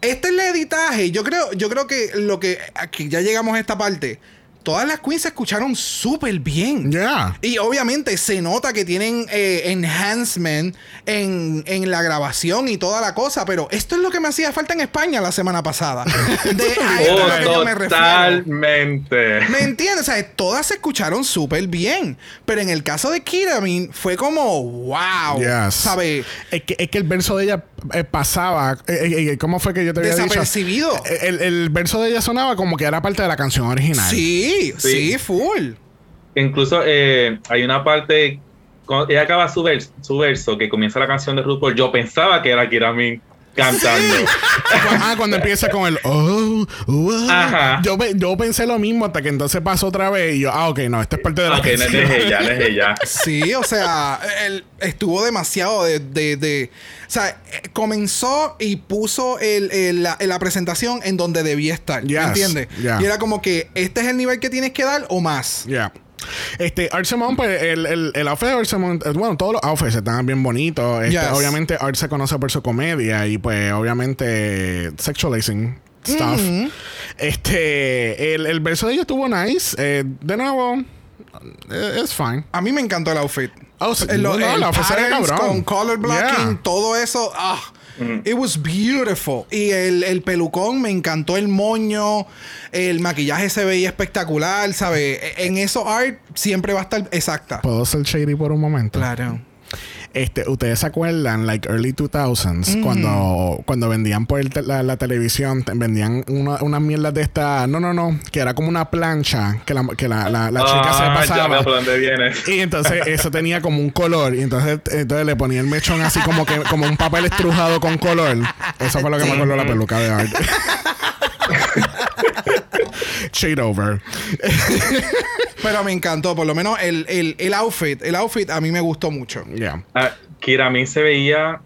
este es el editaje. Yo creo, yo creo que lo que. Aquí ya llegamos a esta parte. Todas las queens se escucharon súper bien. Yeah. Y obviamente se nota que tienen eh, enhancement en, en la grabación y toda la cosa, pero esto es lo que me hacía falta en España la semana pasada. De a esto es a lo que yo me refiero. Totalmente. ¿Me entiendes? O sea, todas se escucharon súper bien. Pero en el caso de Kiramin fue como, wow. Yes. ¿Sabes? Es que, es que el verso de ella eh, pasaba. eh, eh, ¿Cómo fue que yo te había dicho? Desapercibido. El, el verso de ella sonaba como que era parte de la canción original. Sí, sí, Sí. full. Incluso eh, hay una parte, cuando ella acaba su verso, que comienza la canción de RuPaul, yo pensaba que era Kiramin cantando. Ah, cuando empieza con el oh, oh, Ajá. Yo, yo pensé lo mismo hasta que entonces pasó otra vez y yo, ah, ok, no, esta es parte de la Ok, no canción. es ella, no es ella. Sí, o sea, él estuvo demasiado de, de- de- O sea, comenzó y puso el- el- la, la presentación en donde debía estar. Yes, ¿Me entiendes? yeah. Y era como que este es el nivel que tienes que dar o más. Yeah. Este, Art Simone, pues el, el, el outfit de Art Simone, eh, bueno, todos los outfits están bien bonitos. Este, Yes. Obviamente, Art se conoce por su comedia y, pues, obviamente, sexualizing stuff. Este, el, el verso de ella estuvo nice. Eh, de nuevo, eh, es fine. A mí me encantó el outfit. Oh, sí. El, no, el ve patterns cabrón. con color blocking, Yeah. todo eso. Ah, It was beautiful. Y el, el pelucón, me encantó el moño. El maquillaje se veía espectacular, ¿sabes? En eso art siempre va a estar exacta. ¿Puedo ser shady por un momento? Claro. Este, ¿Ustedes se acuerdan, like early 2000s, cuando, cuando vendían por el te- la, la televisión, te- vendían una- unas mierdas de esta, no, no, no, que era como una plancha que la, que la, la, la chica se Ah, ya pasaba. dónde viene. Y entonces eso tenía como un color. Y entonces, entonces le ponía el mechón así como que como un papel estrujado con color. Eso fue lo que me acordó la peluca de Art. Shade over. Pero me encantó, por lo menos el, el, el outfit. El outfit a mí me gustó mucho. Yeah. Ah, Kiramin se veía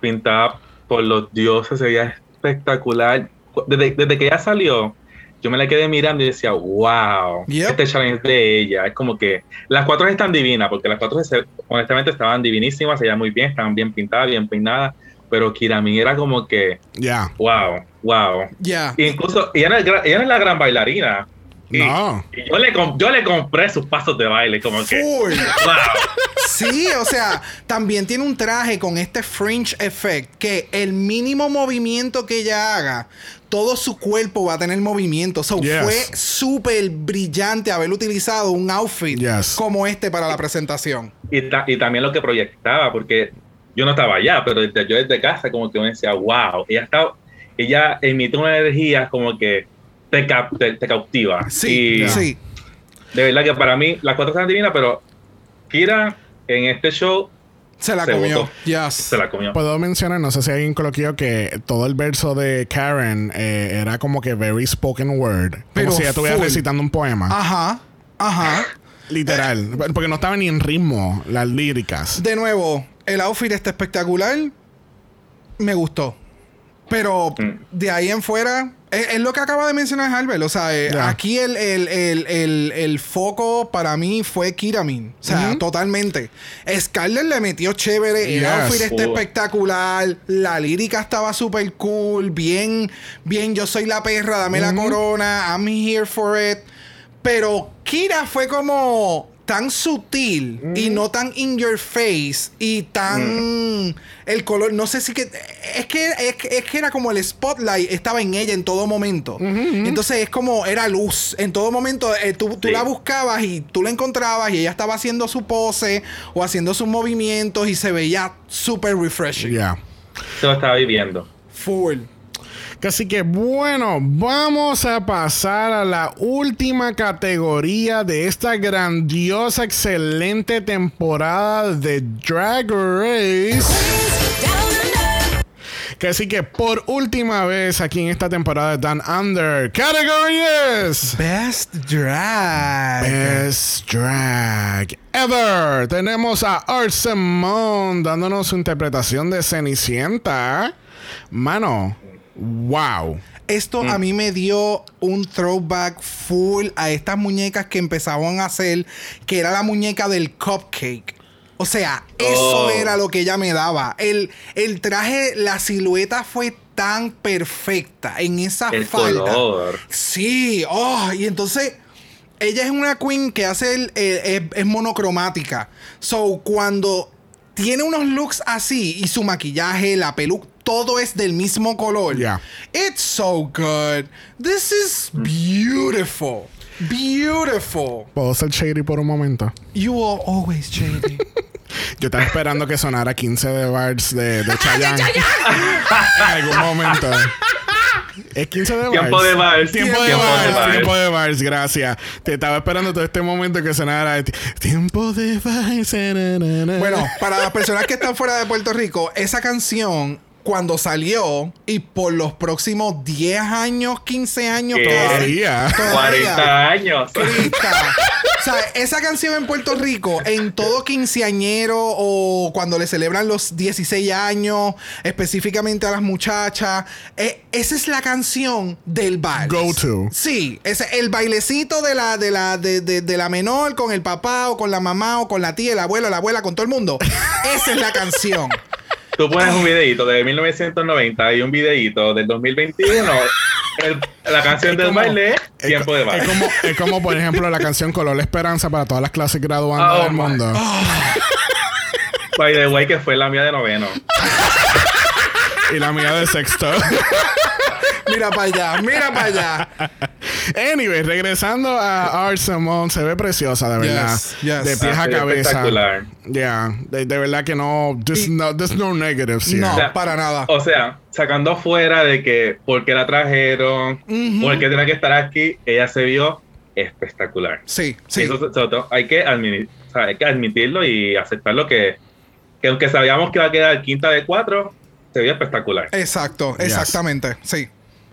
pintada por los dioses, se veía espectacular. Desde, desde que ella salió, yo me la quedé mirando y decía, wow, Yep. este challenge es de ella. Es como que las cuatro están divinas, porque las cuatro honestamente estaban divinísimas, se veían muy bien, estaban bien pintadas, bien peinadas, pero Kiramin era como que, Yeah. wow, wow. Ya. Incluso ella no es, ella no es la gran bailarina. Y, No. y yo, le yo le compré sus pasos de baile, como que, Full. wow. Sí, o sea, también tiene un traje con este fringe effect que el mínimo movimiento que ella haga, todo su cuerpo va a tener movimiento. So, Yes. fue súper brillante haber utilizado un outfit Yes. como este para la presentación. y, ta- y también lo que proyectaba, porque yo no estaba allá, pero desde- yo desde casa como que me decía, wow, ella está, ella emite una energía como que te, cap- te, te cautiva. Sí, Y sí. de verdad que para mí las cuatro están divinas, pero Kira en este show Se la Se comió. Yes. se la comió. Puedo mencionar, no sé si alguien coloquió que todo el verso de Karen eh, era como que very spoken word. Pero como si ella estuviera full. recitando un poema. Ajá. Ajá. Literal. Porque no estaba ni en ritmo las líricas. De nuevo, el outfit está espectacular. Me gustó. Pero Mm. de ahí en fuera, es, es lo que acaba de mencionar Albert. O sea, eh, aquí el, el- el- el- el foco para mí fue Kiramin. O sea, totalmente. Scarlett le metió chévere. El outfit está Oh. espectacular. La lírica estaba súper cool. Bien, bien, yo soy la perra, dame la corona. I'm here for it. Pero Kira fue como tan sutil y no tan in your face y tan el color no sé si que es que es, que- es que era como el spotlight estaba en ella en todo momento. Entonces es como era luz. En todo momento eh, tú, tú Sí. la buscabas y tú la encontrabas y ella estaba haciendo su pose o haciendo sus movimientos y se veía súper refreshing. Yeah. Se lo estaba viviendo. full Así que bueno, vamos a pasar a la última categoría de esta grandiosa, excelente temporada de Drag Race. Que así que por última vez aquí en esta temporada de Dan Under, category es best drag Best Drag Ever. Tenemos a Art Simone dándonos su interpretación de Cenicienta. Mano, wow. Esto a mí me dio un throwback full a estas muñecas que empezaban a hacer, que era la muñeca del cupcake. O sea, eso Oh. era lo que ella me daba. El, el traje, la silueta fue tan perfecta en esa El falda. color. Sí, oh, y entonces ella es una queen que hace el, eh, es, es monocromática. So, cuando tiene unos looks así y su maquillaje, la peluca, todo es del mismo color. Yeah. It's so good. This is beautiful. Beautiful. ¿Puedo ser shady por un momento? You are always shady. Yo estaba esperando que sonara 15 de bars de, de Chayanne. en algún momento. Es 15 de bars. Tiempo de vals. Tiempo de Tiempo de bars. Tiempo de bars, gracias. Te estaba esperando todo este momento que sonara Tiempo de bars. na, na, na. Bueno, para las personas que están fuera de Puerto Rico, esa canción cuando salió y por los próximos 10 años, 15 años ¿Qué? Todavía. 40 años. Crista. O sea, esa canción en Puerto Rico, en todo quinceañero o cuando le celebran los 16 años, específicamente a las muchachas, eh, esa es la canción del baile. Go to. Sí, ese, el bailecito de la, de, la, de, de- de la menor con el papá o con la mamá o con la tía, el abuelo, la abuela, con todo el mundo. Esa es la canción. Tú pones un videito de 1990 y un videito del 2021. el- la canción del como- baile es Es Tiempo de es baile. como, es como, por ejemplo, la canción Color Esperanza para todas las clases graduandas Oh, del mundo. By the way, que fue la mía de noveno. Y la mía de sexto. Mira para allá, mira para allá. anyway, regresando a Art Simone, se ve preciosa, de verdad. Yes, yes. De pies Ah, a cabeza. espectacular. Yeah, de, de verdad que no. There's no, there's no negatives here. No, sea, para nada. O sea, sacando afuera de que por qué la trajeron, Ujú. por qué tenía que estar aquí, ella se vio espectacular. Sí, sí. Eso, hay, que o sea, hay que admitirlo y aceptarlo que, que aunque sabíamos que iba a quedar quinta de cuatro, se vio espectacular. Exacto, Yes. exactamente, sí.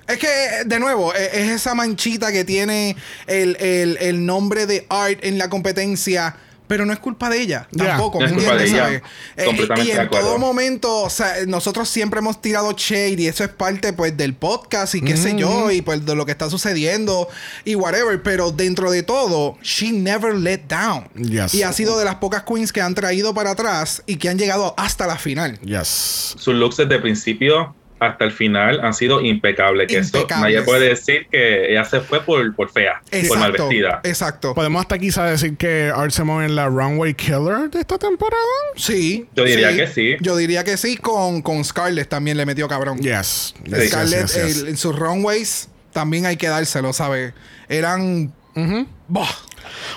Es que, de nuevo, e- es esa manchita que tiene el, el- el nombre de Art en la competencia, pero no es culpa de ella, Yeah. tampoco, No ¿me es culpa entiendes? de ella. ¿sabes? Eh, Completamente y en todo momento, o sea, nosotros siempre hemos tirado shade y eso es parte, pues, del podcast y qué sé yo, y pues de lo que está sucediendo y whatever, pero dentro de todo, she never let down. Yes. Y ha sido de las pocas queens que han traído para atrás y que han llegado hasta la final. Yes. Sus looks desde el principio hasta el final han sido impecables. Que eso Impecables. nadie puede decir que ella se fue por, por fea, por mal Exacto, vestida. exacto. Podemos hasta quizá decir que Art Simone es la runway killer de esta temporada. Sí. Yo diría que sí. Yo diría que sí. Con, con Scarlett también le metió cabrón. Yes. Yes, yes, Scarlett, yes, yes. el- en sus runways también hay que dárselo, ¿sabes? Eran. Bah.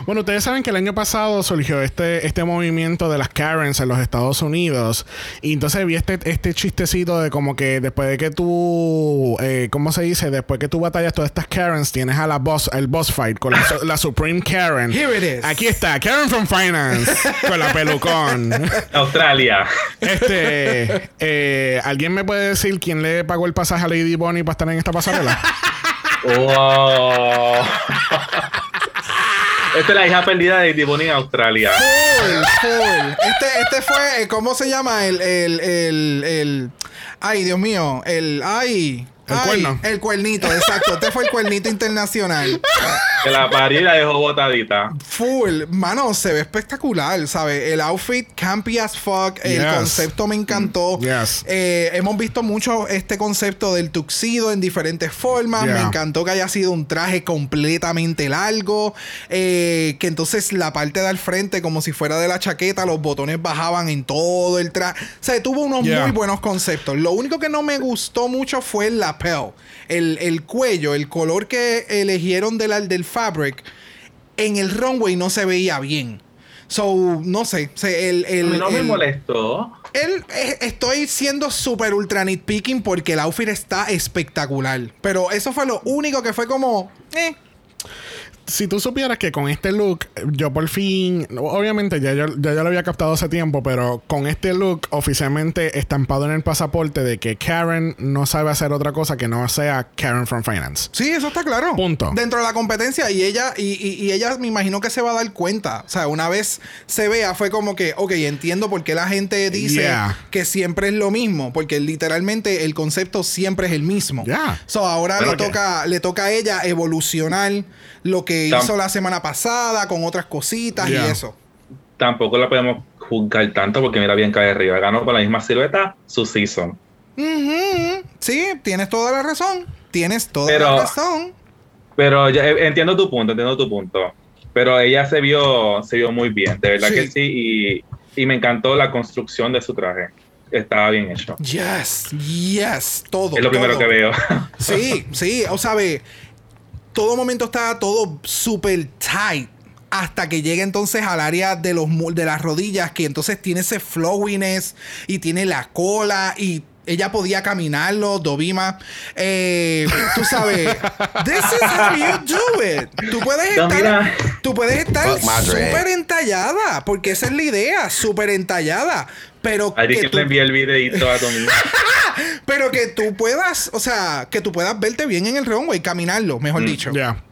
Bueno, ustedes saben que el año pasado surgió este, este movimiento de las Karens en los Estados Unidos. Y entonces vi este, este chistecito de como que después de que tú, eh, ¿cómo se dice? Después que tú batallas todas estas Karens, tienes a la boss, el boss fight con la, la Supreme Karen. Here it is. Aquí está, Karen from Finance, con la pelucón. Australia. Este, eh, ¿alguien me puede decir quién le pagó el pasaje a Lady Bonnie para estar en esta pasarela? wow. Esta es la hija perdida de Divoni Australia. Full, full. Este, este fue, eh, ¿cómo se llama? El, el, el, el- Ay, Dios mío. El. Ay. El ay, cuerno. El cuernito, exacto. Este fue el cuernito internacional. Que la la dejó botadita. Full, mano, se ve espectacular, ¿sabes? El outfit campy as fuck, el Yes. concepto me encantó. Yes. Eh, hemos visto mucho este concepto del tuxido en diferentes formas. Yeah. Me encantó que haya sido un traje completamente largo. eh, que entonces la parte de al frente, como si fuera de la chaqueta, los botones bajaban en todo el traje. O sea, tuvo unos Yeah. muy buenos conceptos. Lo único que no me gustó mucho fue el lapel. El, el cuello, el color que eligieron del, del fabric, en el runway no se veía bien. So, no sé. el, el- no me el- molestó. él, eh, estoy siendo súper ultra nitpicking porque el outfit está espectacular. Pero eso fue lo único que fue como. Eh. Si tú supieras que con este look, yo por fin, obviamente ya yo, ya yo lo había captado hace tiempo, pero con este look oficialmente estampado en el pasaporte de que Karen no sabe hacer otra cosa que no sea Karen from Finance. Sí, eso está claro. Punto. Dentro de la competencia. Y ella, y, y- y ella me imagino que se va a dar cuenta. O sea, una vez se vea, fue como que, ok, entiendo por qué la gente dice Yeah. que siempre es lo mismo. Porque literalmente el concepto siempre es el mismo. Yeah. So, ahora Pero le que- toca, le toca a ella evolucionar lo que Hizo la semana pasada con otras cositas Yeah. y eso. Tampoco la podemos juzgar tanto porque mira bien cae arriba. Ganó con la misma silueta su season. Sí, tienes toda la razón. Tienes toda Pero- la razón. Pero ya, eh, entiendo tu punto, entiendo tu punto. Pero ella se vio, se vio muy bien, de verdad Sí. que sí. Y, y me encantó la construcción de su traje. Estaba bien hecho. Yes, yes, todo. Es lo primero que veo. Sí, sí, o sea, ve, todo momento estaba todo súper tight. Hasta que llega entonces al área de, los, de las rodillas, que entonces tiene ese flowiness y tiene la cola y ella podía caminarlo, Dovima. Eh, tú sabes, this is how you do it. Tú puedes estar, tú puedes estar súper entallada, porque esa es la idea, súper entallada. Pero Ahí que que tú- le envié el videito a pero que tú puedas, o sea, que tú puedas verte bien en el runway, caminarlo, mejor dicho. Ya.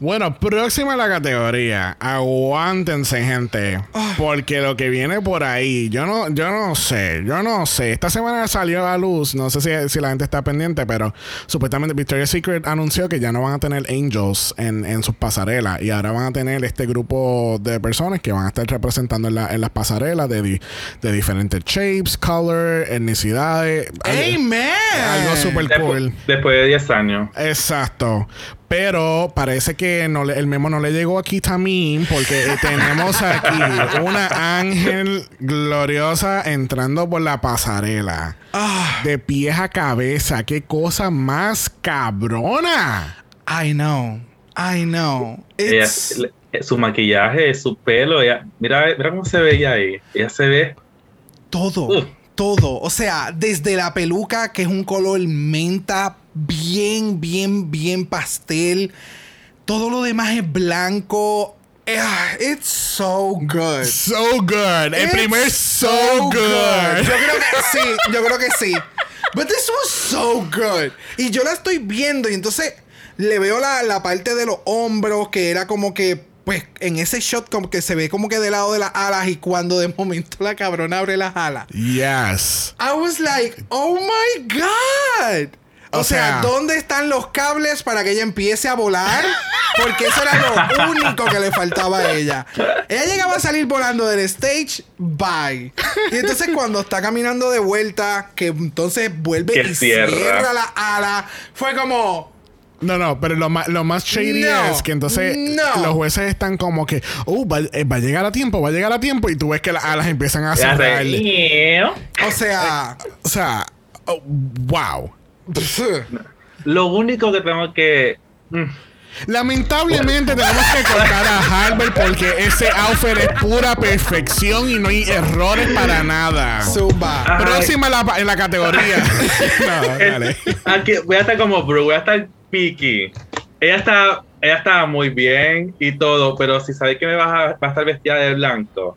Bueno, próxima a la categoría. Aguántense, gente. Ah. Porque lo que viene por ahí, yo no, yo no sé, yo no sé. Esta semana salió a la luz, no sé si, si la gente está pendiente, pero supuestamente Victoria's Secret anunció que ya no van a tener angels en, en sus pasarelas. Y ahora van a tener este grupo de personas que van a estar representando en, la- en las pasarelas de, di- de diferentes shapes, color, etnicidades. Algo- Amen. Algo súper cool. Después, después de 10 años. Exacto. Pero parece que no le- el memo no le llegó aquí Tamim porque tenemos aquí una ángel gloriosa entrando por la pasarela. Ah, De pies a cabeza. Qué cosa más cabrona. I know. I know. Ella- It's su maquillaje, su pelo, ella- mira, mira cómo se veía ahí. Ella se ve. todo. Todo. O sea, desde la peluca, que es un color menta, bien, bien, bien pastel. Todo lo demás es blanco. Ah, It's so good. So good. El It's primer so, good. Yo creo que sí, yo creo que sí. But this was so good. Y yo la estoy viendo y entonces le veo la, la parte de los hombros que era como que, pues, en ese shot como que se ve como que del lado de las alas y cuando de momento la cabrona abre las alas. Yes. I was like, oh my God. O, O sea, sea- ¿dónde están los cables para que ella empiece a volar? Porque eso era lo único que le faltaba a ella. Ella llegaba a salir volando del stage, bye. Y entonces cuando está caminando de vuelta, que entonces vuelve Que y cierra. cierra la ala, fue como, No, no, pero lo más, lo más shady No, es que entonces no. los jueces están como que, oh, va, eh, va a llegar a tiempo, va a llegar a tiempo, y tú ves que las alas empiezan a cerrar. o sea, O sea, oh, wow. Lo único que tengo que. mm, Lamentablemente tenemos que cortar a Harvard porque ese outfit es pura perfección y no hay errores para nada. Ay. Próxima en la, en la categoría. no, dale. Aquí voy a estar como Bru, voy a estar picky. Ella está, ella está muy bien y todo, pero si sabes que me vas a, va a estar vestida de blanco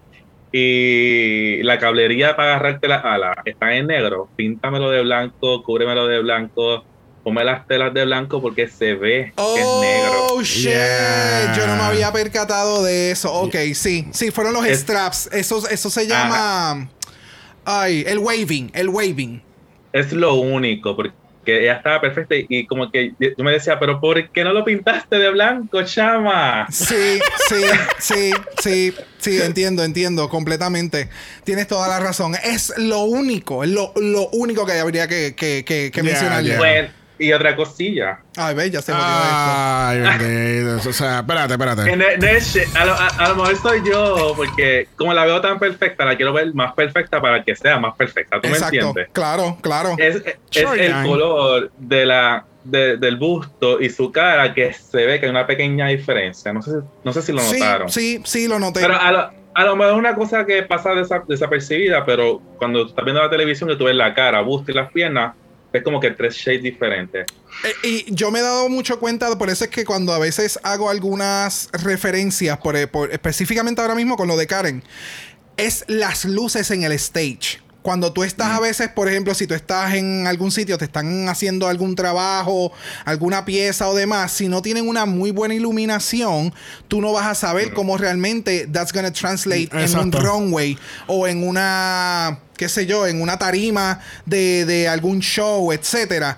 y la cablería para agarrarte las alas está en negro, píntamelo de blanco, cúbremelo de blanco, ponme las telas de blanco porque se ve que es negro. Oh shit, Yeah. yo no me había percatado de eso. Ok, sí, sí, fueron los Es- straps. Eso, eso se llama. Ay, el waving, el waving. Es lo único, porque ella estaba perfecta y, como que yo me decía, pero ¿por qué no lo pintaste de blanco, chama? Sí, sí, sí, sí, sí, entiendo, entiendo completamente. Tienes toda la razón. Es lo único, es lo, lo único que habría que, que, que, que Yeah, mencionarle. yeah. Bueno, y otra cosilla. Ay, ve, ya se jodió Ay, bendito. O sea, espérate, espérate. ne- a, lo, a- a lo mejor soy yo, porque como la veo tan perfecta, la quiero ver más perfecta para que sea más perfecta. ¿Tú esto. me Exacto, entiendes? claro, claro. Es, es Sure, el gang. color de la, de- del busto y su cara que se ve que hay una pequeña diferencia. No sé, si- no sé si lo sí, notaron. sí, sí, lo noté. Pero a lo, a lo mejor es una cosa que pasa desa- desapercibida, pero cuando estás viendo la televisión que tú ves la cara, busto y las piernas, es como que tres shades diferentes. Eh, y yo me he dado mucho cuenta, por eso es que cuando a veces hago algunas referencias, por, por- específicamente ahora mismo con lo de Karen, es las luces en el stage. Cuando tú estás a veces, por ejemplo, si tú estás en algún sitio, te están haciendo algún trabajo, alguna pieza o demás, si no tienen una muy buena iluminación, tú no vas a saber cómo realmente that's gonna translate en un runway o en una, qué sé yo, en una tarima de, de algún show, etcétera.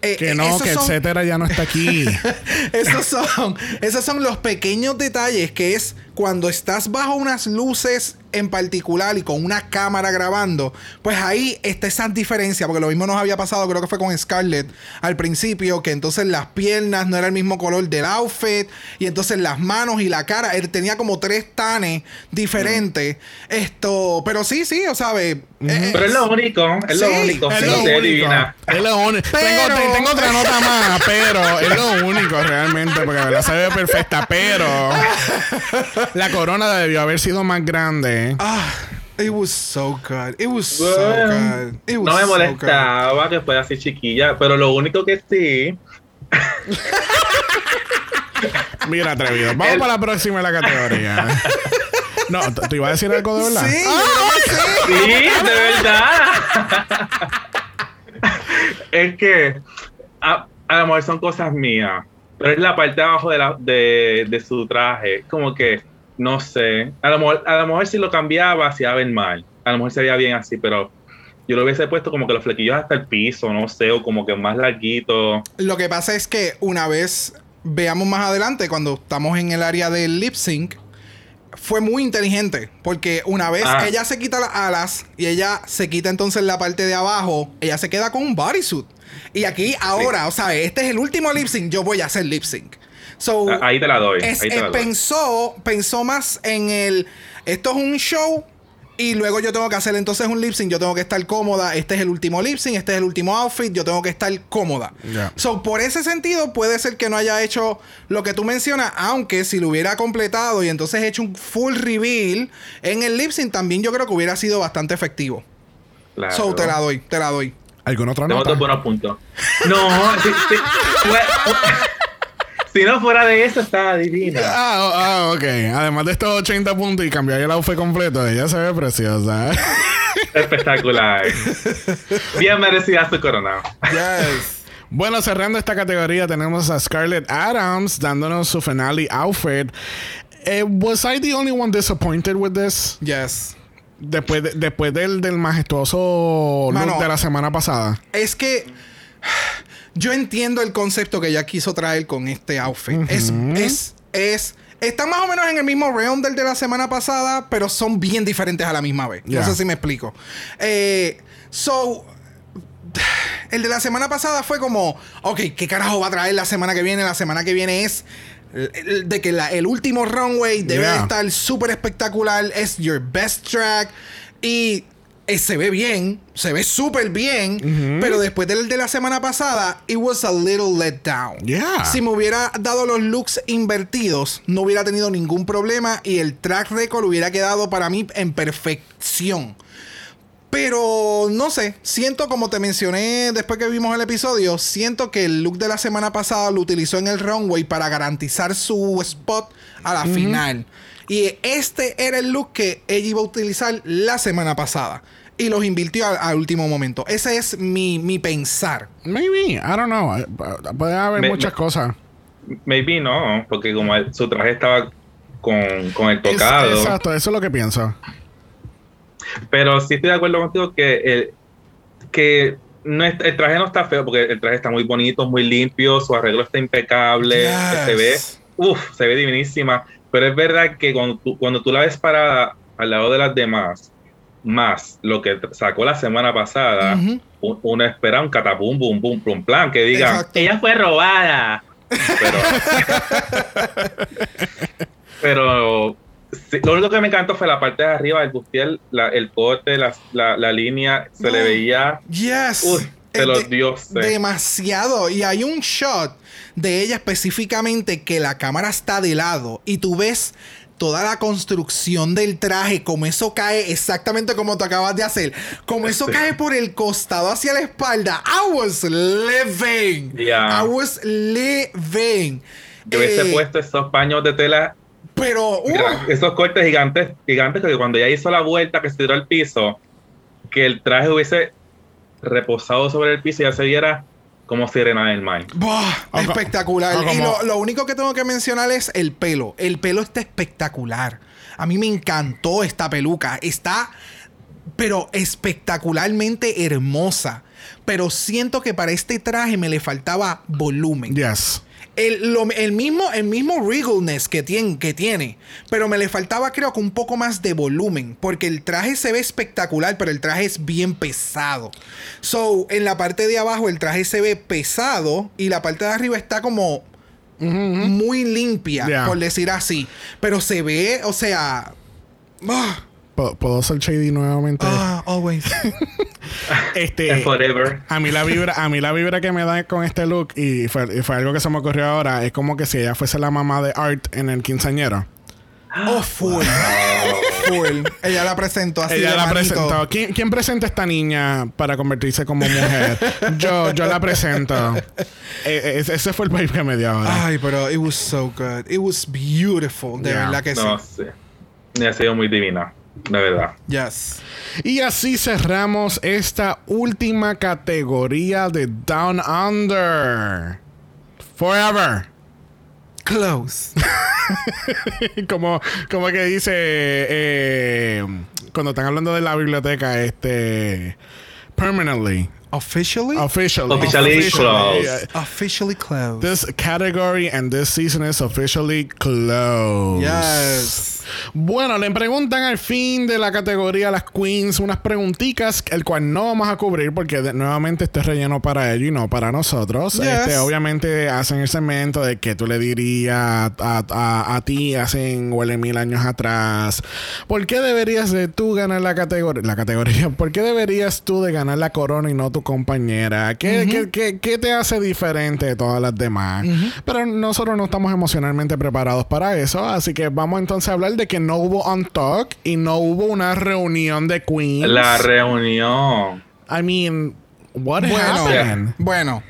Eh, Que eh, no, que son- etcétera ya no está aquí. esos son, esos son los pequeños detalles que es cuando estás bajo unas luces en particular y con una cámara grabando, pues ahí está esa diferencia, porque lo mismo nos había pasado, creo que fue con Scarlett al principio, que entonces las piernas no era el mismo color del outfit, y entonces las manos y la cara, él tenía como tres tanes diferentes. Esto, pero sí, sí, o sabes. Pero es lo único, es lo Sí, único. Es lo único. divina. Es lo único. Pero- Tengo, te- tengo otra nota más, pero es lo único realmente, porque la verdad se ve perfecta, pero la corona debió haber sido más grande. Ah, it was so good. It was so Bueno, good. It was no me so good. molestaba que fuera así chiquilla, pero lo único que sí, Mira, atrevido. Vamos El- para la próxima de la categoría. No, ¿tú tú ibas a decir algo de verdad? Sí, sí. sí, de verdad. es que a, a lo mejor son cosas mías, pero es la parte de abajo de, la, de, de su traje, como que, no sé, a lo, mejor, a lo mejor si lo cambiaba se iba a ver mal, a lo mejor se veía bien así, pero yo lo hubiese puesto como que los flequillos hasta el piso, no sé, o como que más larguito. Lo que pasa es que una vez veamos más adelante, cuando estamos en el área del lip sync, fue muy inteligente. Porque una vez Ah. ella se quita las alas y ella se quita entonces la parte de abajo, ella se queda con un bodysuit. Y aquí ahora, o sea, este es el último lip sync, yo voy a hacer lip sync. So, A- Ahí te la doy. es- ahí te eh, la doy. pensó, pensó más en el. Esto es un show. Y luego yo tengo que hacer entonces un lip sync. Yo tengo que estar cómoda. Este es el último lip sync. Este es el último outfit. Yo tengo que estar cómoda. So, por ese sentido, puede ser que no haya hecho lo que tú mencionas. Aunque si lo hubiera completado y entonces hecho un full reveal en el lip sync, también yo creo que hubiera sido bastante efectivo. Claro. So, te la doy, te la doy. ¿Alguna otra Tengo nota? dos buenos puntos. No, si, si- fue- si no fuera de eso, estaba divina. Ah, oh, ah, ok. Además de estos 80 puntos y cambiar el outfit completo, ella se ve preciosa. Espectacular. Bien merecida su corona. Yes. Bueno, cerrando esta categoría tenemos a Scarlett Adams dándonos su finale outfit. Eh, was I the only one disappointed with this? yes. Después, de- después del, del majestuoso Mano. look de la semana pasada. Es que yo entiendo el concepto que ella quiso traer con este outfit. Es, es, es. Están más o menos en el mismo realm del de la semana pasada, pero son bien diferentes a la misma vez. Ya. No sé si me explico. Eh, so. El de la semana pasada fue como, ok, ¿qué carajo va a traer la semana que viene? La semana que viene es el- de que la- el último runway debe Yeah. de estar súper espectacular, es your best track y eh, se ve bien, se ve súper bien, pero después del de la semana pasada, it was a little let down. Yeah. Si me hubiera dado los looks invertidos, no hubiera tenido ningún problema y el track record hubiera quedado para mí en perfección. Pero no sé, siento como te mencioné después que vimos el episodio, siento que el look de la semana pasada lo utilizó en el runway para garantizar su spot a la final. Y este era el look que ella iba a utilizar la semana pasada. Y los invirtió al, último momento. Ese es mi, mi pensar. Maybe, I don't know. Eh, Puede haber Me- muchas me- cosas. Maybe no, porque como el- su traje estaba con, con el Es- tocado. exacto, eso es lo que pienso. Pero sí estoy de acuerdo contigo que el, que no es- el traje no está feo, porque el traje está muy bonito, muy limpio, su arreglo está impecable, Yes. se ve, uff, se ve divinísima. Pero es verdad que cuando tú, cuando tú la ves parada al lado de las demás, más lo que sacó la semana pasada, Ujú. u- uno espera un catapum, bum, bum, plum, plan, que diga, Exacto. ella fue robada. Pero, pero sí, lo único que me encantó fue la parte de arriba del bustier, la- el corte, la, la, la línea, se le veía, Yes. uy, de los dioses. Demasiado. Y hay un shot de ella específicamente que la cámara está de lado y tú ves toda la construcción del traje, como eso cae exactamente como tú acabas de hacer, como eso Sí. cae por el costado hacia la espalda. I was living. Yeah. I was living. Yo hubiese Eh, puesto esos paños de tela, Pero, uh, esos cortes gigantes, gigantes, que cuando ella hizo la vuelta que se tiró al piso, que el traje hubiese reposado sobre el piso y ya se viera como sirena del mar. Co- espectacular. Y lo, lo único que tengo que mencionar es el pelo. El pelo está espectacular. A mí me encantó esta peluca. Está pero espectacularmente hermosa. Pero siento que para este traje me le faltaba volumen. Yes. El, lo- el mismo, el mismo regalness que tiene, que tiene. Pero me le faltaba, creo que un poco más de volumen. Porque el traje se ve espectacular, pero el traje es bien pesado. So, en la parte de abajo el traje se ve pesado. Y la parte de arriba está como muy limpia, Yeah. por decir así. Pero se ve, o sea. ah, ¿Puedo, ser shady nuevamente? ah, always. este. And forever. A mí la vibra, a mí la vibra que me da con este look, y fue, y fue algo que se me ocurrió ahora, es como que si ella fuese la mamá de Art en el quinceañero. Oh, full. full. Ella la presentó así. ella de la manito. presentó. ¿Quién, quién presenta a esta niña para convertirse como mujer? yo, yo la presento. Eh, eh, ese- fue el vibe que me dio ahora. Ay, pero it was so good. It was beautiful. De Yeah. verdad que No sí. sé. Me ha sido muy divina. De verdad. Yes. Y así cerramos esta última categoría de Down Under. Forever. Close. como, como que dice eh, cuando están hablando de la biblioteca, este permanently, Officially? officially, Officially closed. yeah. Officially closed. This category and this season is officially closed. Yes. Bueno, le preguntan al fin de la categoría las queens unas preguntitas, el cual no vamos a cubrir porque de- nuevamente este es relleno para ellos y no para nosotros. Yes. Este, obviamente hacen el segmento de que tú le dirías a, a- a ti hace huele mil años atrás. ¿Por qué deberías de tú ganar la categoría? La categoría. ¿Por qué deberías tú de ganar la corona y no tu compañera? ¿Qué, qué- qué- qué te hace diferente de todas las demás? Pero nosotros no estamos emocionalmente preparados para eso. Así que vamos entonces a hablar de que no hubo on talk y no hubo una reunión de queens. La reunión. I mean, what Bueno, happened? bueno.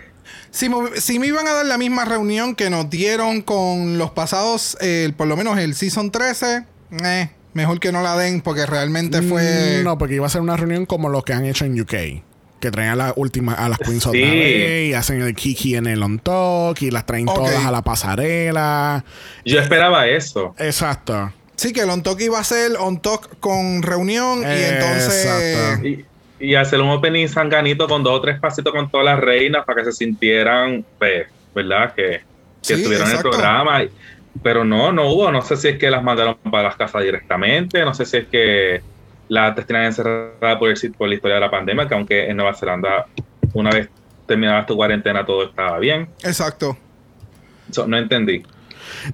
Si me, si me iban a dar la misma reunión que nos dieron con los pasados, eh, por lo menos el Season 13, eh, mejor que no la den porque realmente fue... Mm, No, porque iba a ser una reunión como los que han hecho en UK. Que traen a la última, a las queens otra Sí. vez y hacen el kiki en el on talk y las traen todas a la pasarela. Yo esperaba eso. Exacto. Sí, que el on talk iba a ser on talk con reunión y entonces... Exacto. Y, y hacer un opening sanganito con dos o tres pasitos con todas las reinas para que se sintieran, pues, ¿verdad? Que, que Sí, estuvieron en el programa. Pero no, no hubo. No sé si es que las mandaron para las casas directamente. No sé si es que las tenían encerradas por, el, por la historia de la pandemia. Que aunque en Nueva Zelanda, una vez terminada tu cuarentena, todo estaba bien. Exacto. So, no entendí.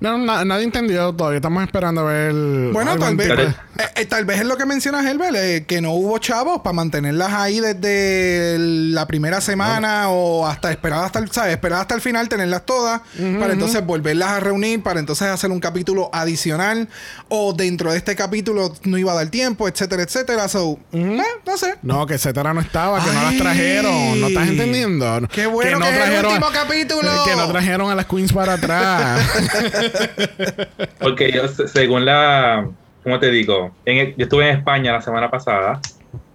No, na- nadie entendió todavía. Estamos esperando a ver. Bueno, tal vez, de- eh, eh, tal vez es lo que menciona Herbert, eh, que no hubo chavos para mantenerlas ahí desde la primera semana o hasta esperar hasta el, ¿sabes? Esperar hasta el final, tenerlas todas, para entonces volverlas a reunir, para entonces hacer un capítulo adicional, o dentro de este capítulo no iba a dar tiempo, etcétera, etcétera. So, eh, no sé. No, que etcétera no estaba, que no las trajeron. ¿No estás entendiendo? Qué bueno que es el último capítulo. Que no trajeron a las queens para atrás. Porque yo, se- según la. ¿Cómo te digo? En el- yo estuve en España la semana pasada.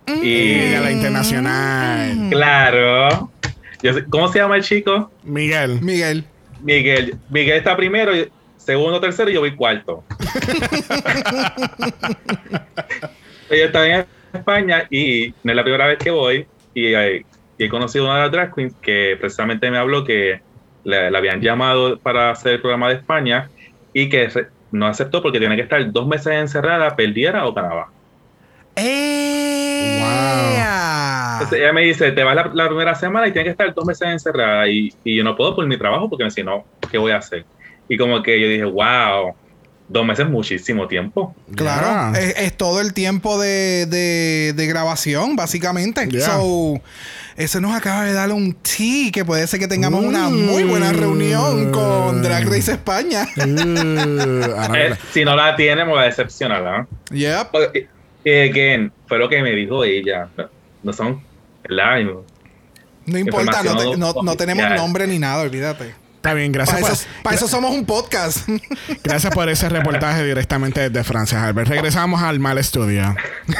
y Y. a la internacional. Claro. Yo sé- ¿Cómo se llama el chico? Miguel. Miguel. Miguel. Miguel está primero, segundo, tercero y yo voy cuarto. Yo estaba en España y no es la primera vez que voy. Y, eh, y he conocido a una de las drag queens que precisamente me habló que la, la habían llamado para hacer el programa de España y que no aceptó porque tiene que estar dos meses encerrada, perdiera o ganaba. ¡Eh! Entonces ella me dice, te vas la, la primera semana y tienes que estar dos meses encerrada y, y yo no puedo por mi trabajo porque me si no, ¿qué voy a hacer? Y como que yo dije, wow, dos meses es muchísimo tiempo. Claro, es, es todo el tiempo de, de- de grabación, básicamente. Yeah. So, eso nos acaba de dar un tea que puede ser que tengamos una muy buena Mm. reunión con Drag Race España. Uh, ahora- Eh, si no la tiene, me va a decepcionar, ¿no? yep. Porque, eh, again, fue lo que me dijo ella. No, no son, ¿verdad? No importa, no, te- no- no tenemos nombre ni nada, olvídate. Está bien, gracias Para por, eso, para eso somos un podcast. gracias por ese reportaje directamente desde Francia, Albert. Regresamos al mal estudio.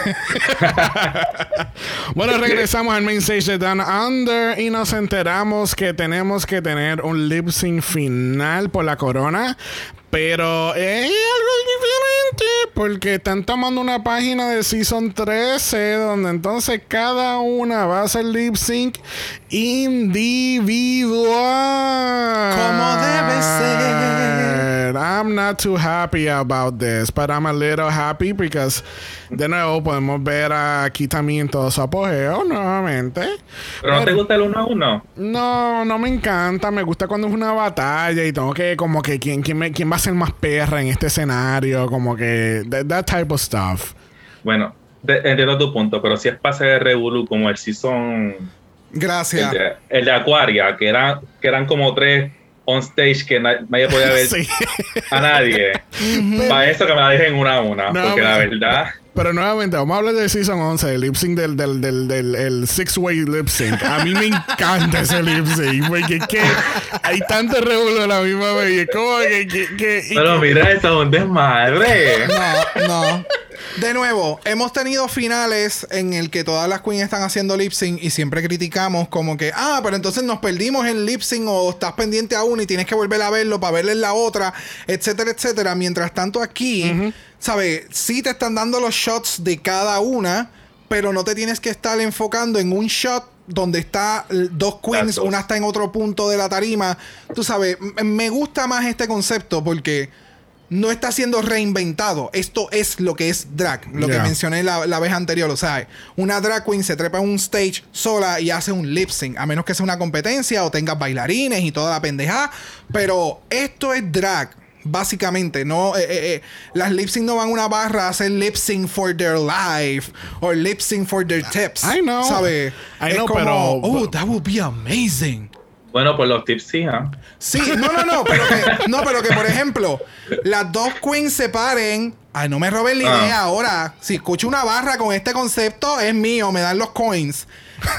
bueno, regresamos al main stage de Down Under y nos enteramos que tenemos que tener un lip sync final por la corona. Pero es algo diferente porque están tomando una página de Season 13 donde entonces cada una va a hacer lip sync individual. Como debe ser. I'm not too happy about this, but I'm a little happy because de nuevo podemos ver aquí también todo su apogeo nuevamente. ¿Pero no te gusta el uno a uno? No, no me encanta. Me gusta cuando es una batalla y tengo que, como que, ¿quién, quién, me- quién va a ser más perra en este escenario? Como que, that, that type of stuff. Bueno, entiendo tu punto, pero si es pase de Revolu como el season. El Gracias. de, el de Aquaria, que, era, que eran como tres on stage que na- nadie podía ver Sí. a nadie. Para eso que me la dejen una a una, No, porque la verdad. Pero nuevamente, vamos a hablar del Season 11, el lip sync del, del, del, del el six-way lip sync. A mí me encanta ese lip sync, porque es que hay tanto revuelo a la misma vez. y es como que... que, que- Pero mira, eso es un desmadre. No, no. De nuevo, hemos tenido finales en el que todas las queens están haciendo lip sync y siempre criticamos como que, ah, pero entonces nos perdimos en lip sync o estás pendiente a una y tienes que volver a verlo para verle en la otra, etcétera, etcétera. Mientras tanto aquí, ¿sabes? Sí te están dando los shots de cada una, pero no te tienes que estar enfocando en un shot donde está eh, dos queens, una está en otro punto de la tarima. Tú sabes, me gusta más este concepto porque no está siendo reinventado. Esto es lo que es drag, lo que mencioné la, la vez anterior. O sea, una drag queen se trepa en un stage sola y hace un lip sync, a menos que sea una competencia o tenga bailarines y toda la pendeja. Pero esto es drag. Básicamente, no, eh, eh, eh, las lip sync no van a una barra a hacer lip sync for their life o lip sync for their tips. I know. ¿Sabes? I Es know, como, pero- oh, that would be amazing. Bueno, por los tips sí, ¿ah? Sí, no, no, no, pero que, no, pero que por ejemplo, las dos queens se paren. Ay, no me roben la Ah. idea ahora. Si escucho una barra con este concepto, es mío, me dan los coins.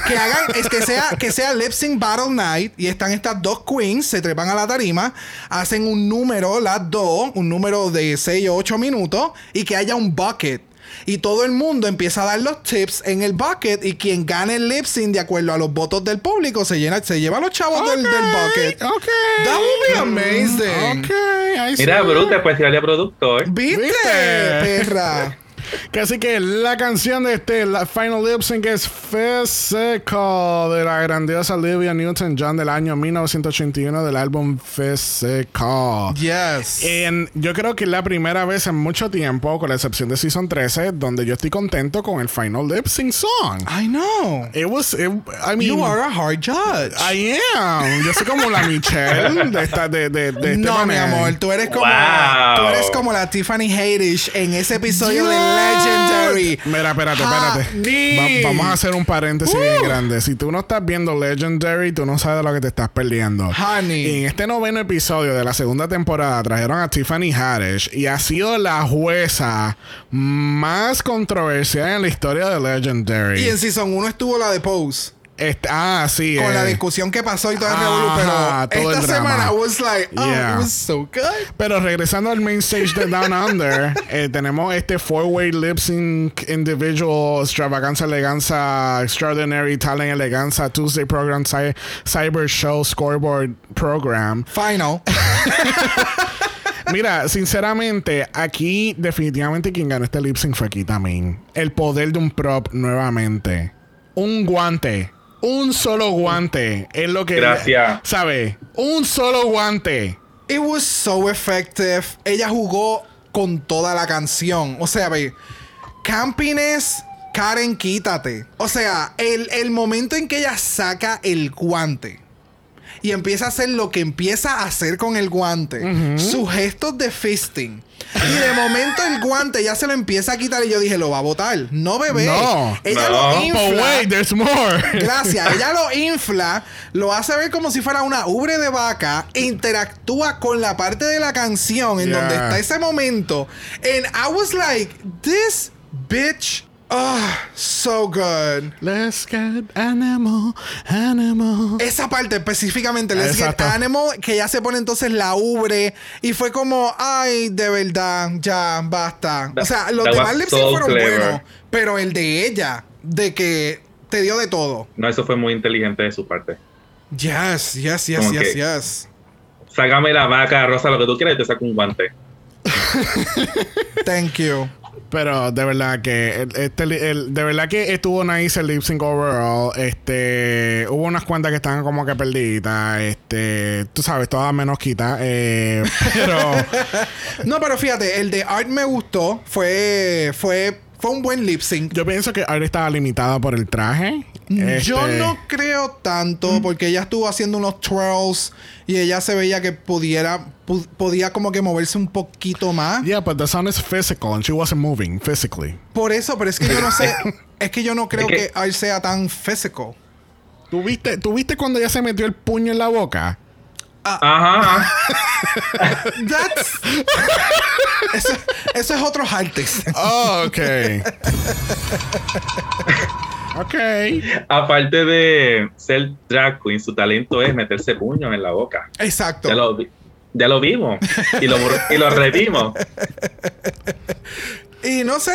Que hagan, es que sea, que sea Lip Sync Battle Night y están estas dos queens, se trepan a la tarima, hacen un número, las dos, un número de 6 o 8 minutos, y que haya un bucket. Y todo el mundo empieza a dar los tips en el bucket y quien gane el lip sync de acuerdo a los votos del público se llena, se lleva los chavos del, del bucket. Ok. That would be amazing. Ok, I Mira, see. Bruta, especial de productor. ¿Viste, ¿Viste? perra? Que así que la canción de este la final lip sync es Physical de la grandiosa Olivia Newton-John del año 1981 del álbum Physical. Yes. En- yo creo que es la primera vez en mucho tiempo, con la excepción de Season 13, donde yo estoy contento con el final lip sync song. I know. It was, it- I mean, You are a hard judge. I am. Yo soy como la Michelle de esta, de, de, de este no, mi amor, tú eres como Wow. tú eres como la Tiffany Haddish en ese episodio de. Legendary. Mira, espérate, espérate. Va- vamos a hacer un paréntesis bien Uh. grande. Si tú no estás viendo Legendary, tú no sabes de lo que te estás perdiendo. Honey. Y en este noveno episodio de la segunda temporada trajeron a Tiffany Haddish y ha sido la jueza más controversial en la historia de Legendary. Y en Season 1 estuvo la de Pose. Ah, sí. Con eh. la discusión que pasó y todo el revolú, pero esta semana I was like, oh, Yeah. it was so good. Pero regresando al main stage de Down Under, eh, tenemos este four-way lip sync individual extravaganza, eleganza, extraordinary talent, eleganza, Tuesday program, cy- cyber show, scoreboard program. Final. Mira, sinceramente, aquí definitivamente quien ganó este lip sync fue aquí también. El poder de un prop nuevamente. Un guante. Un solo guante. Es lo que. Gracias. ¿Sabe? Un solo guante. It was so effective. Ella jugó con toda la canción. O sea, ve, Campines, Karen, quítate. O sea, el, el momento en que ella saca el guante y empieza a hacer lo que empieza a hacer con el guante, sus gestos de fisting. Y de momento el guante ya se lo empieza a quitar y yo dije, lo va a botar. No, bebé. No. Ella No. lo But infla. wait, there's more. Gracias. Ella lo infla, lo hace ver como si fuera una ubre de vaca, interactúa con la parte de la canción en Yeah. donde está ese momento. And I was like, this bitch, oh, so good. Let's get animal, animal. Esa parte específicamente, Let's Get Exacto. Animal, que ya se pone entonces la ubre y fue como, ay, de verdad, ya, basta. o sea, los demás lip so fueron clever. buenos, pero el de ella, de que te dio de todo. No, eso fue muy inteligente de su parte. Yes, yes, yes, Como yes, que- yes. sácame la vaca rosa, lo que tú quieras, y te saco un guante. Thank you. Pero de verdad que este, el- de verdad que estuvo nice el lip sync overall. Este hubo unas cuantas que estaban como que perdidas. Este, tú sabes, todas menos quita. Eh, pero No, pero fíjate, el de Art me gustó. Fue, fue, fue un buen lip sync. yo pienso que ahora estaba limitada por el traje. Yo Este, no creo tanto porque ella estuvo haciendo unos twirls y ella se veía que pudiera pu- podía como que moverse un poquito más. Yeah, but the sound is physical and she wasn't moving physically. Por eso, pero es que yo no sé, es que yo no creo que, Art sea tan physical. ¿Tú viste, ¿Tú viste cuando ella se metió el puño en la boca? Ajá. That's eso, eso es otros artes. Oh, ok. ok. Aparte de ser drag queen, su talento es meterse puños en la boca. Exacto. Ya lo, vi- ya lo vimos y lo, y lo revimos. Y no sé,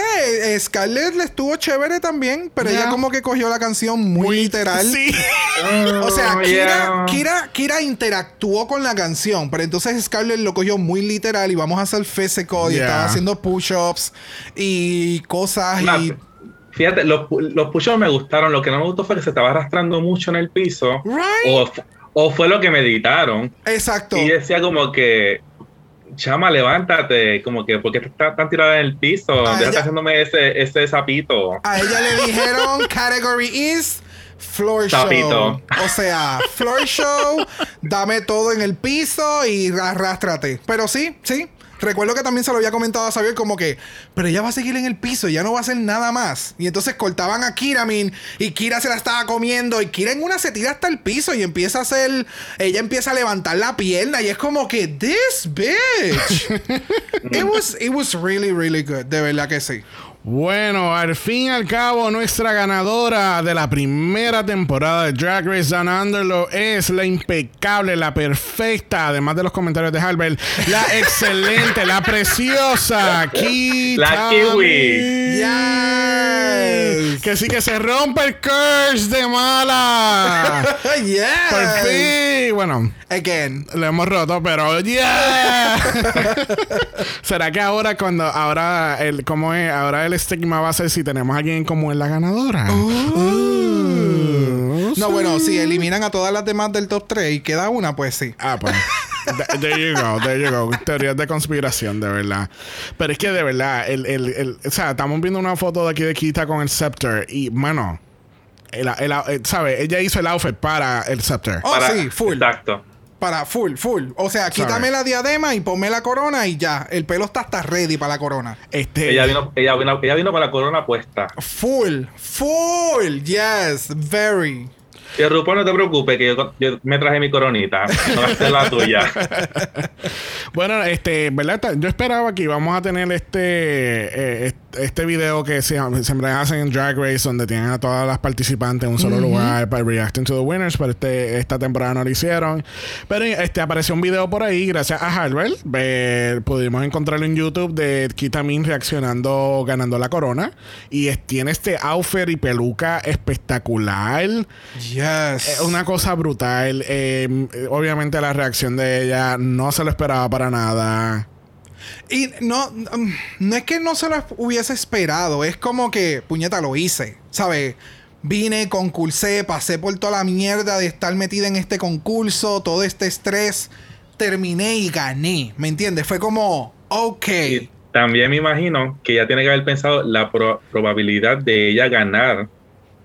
Scarlett le estuvo chévere también, pero Ya. ella como que cogió la canción muy, literal. Sí. O sea, Oh, Kira, yeah. Kira, Kira interactuó con la canción, pero entonces Scarlett lo cogió muy literal y vamos a hacer physical y Yeah. estaba haciendo push-ups y cosas y... Fíjate, los, los push me gustaron. Lo que no me gustó fue que se estaba arrastrando mucho en el piso. Right. O, o fue lo que me editaron. Exacto. Y decía como que, chama, levántate. Como que, porque estás tan tirada en el piso? Ella- haciéndome ese, ese sapito. A ella le dijeron category is floor show. O sea, floor show, dame todo en el piso y arrástrate. Pero sí, sí. Recuerdo que también se lo había comentado a Xavier como que, pero ella va a seguir en el piso, ya no va a hacer nada más. Y entonces cortaban a Kira, min, y Kira se la estaba comiendo, y Kira en una se tira hasta el piso y empieza a hacer, ella empieza a levantar la pierna y es como que, this bitch. it was, it was really, really good, de verdad que sí. Bueno, al fin y al cabo, nuestra ganadora de la primera temporada de Drag Race Down Under lo es la impecable, la perfecta, además de los comentarios de Halbert, la excelente, la preciosa Kitami. La kiwi. Yes. Que sí que se rompe el curse de mala. yes. Por fin. Bueno, Again. lo hemos roto, pero yeah. ¿Será que ahora cuando ahora el cómo es ahora el estigma va a ser si tenemos a alguien como es la ganadora? Uh, No, sí. bueno, si eliminan a todas las demás del top 3 y queda una, pues sí. Ah, pues. Th- There you go, there you go. Teorías de conspiración, de verdad. Pero es que de verdad, el, el, el- o sea, estamos viendo una foto de aquí de Kita con el Scepter y, mano, el, el, el- ¿sabes? Ella hizo el outfit para el Scepter. Oh, sí, full. Exacto. Para full, full. O sea, quítame la diadema y ponme la corona y ya. El pelo está hasta ready para la corona. Este, Ella vino, ella, vino, ella vino con la corona puesta. Full, full. Yes, very. Y RuPaul, no te preocupes, que yo, yo me traje mi coronita. No va a ser la tuya. Bueno, este, ¿verdad? Yo esperaba que íbamos a tener este eh, este video que se, siempre hacen en Drag Race, donde tienen a todas las participantes en un solo lugar para reacting to the winners, pero este, esta temporada no lo hicieron. Pero este apareció un video por ahí, gracias a Harvard. Pudimos encontrarlo en YouTube de Kitamin reaccionando, ganando la corona. Y es- tiene este outfit y peluca espectacular. Yes. Es una cosa brutal. Eh, obviamente la reacción de ella no se lo esperaba para nada. Y no, mm, no es que no se lo hubiese esperado, es como que, puñeta, lo hice, ¿sabes? Vine, concursé, pasé por toda la mierda de estar metida en este concurso, todo este estrés, terminé y gané, ¿me entiendes? Fue como, ok, Y también me imagino que ella tiene que haber pensado la pro- probabilidad de ella ganar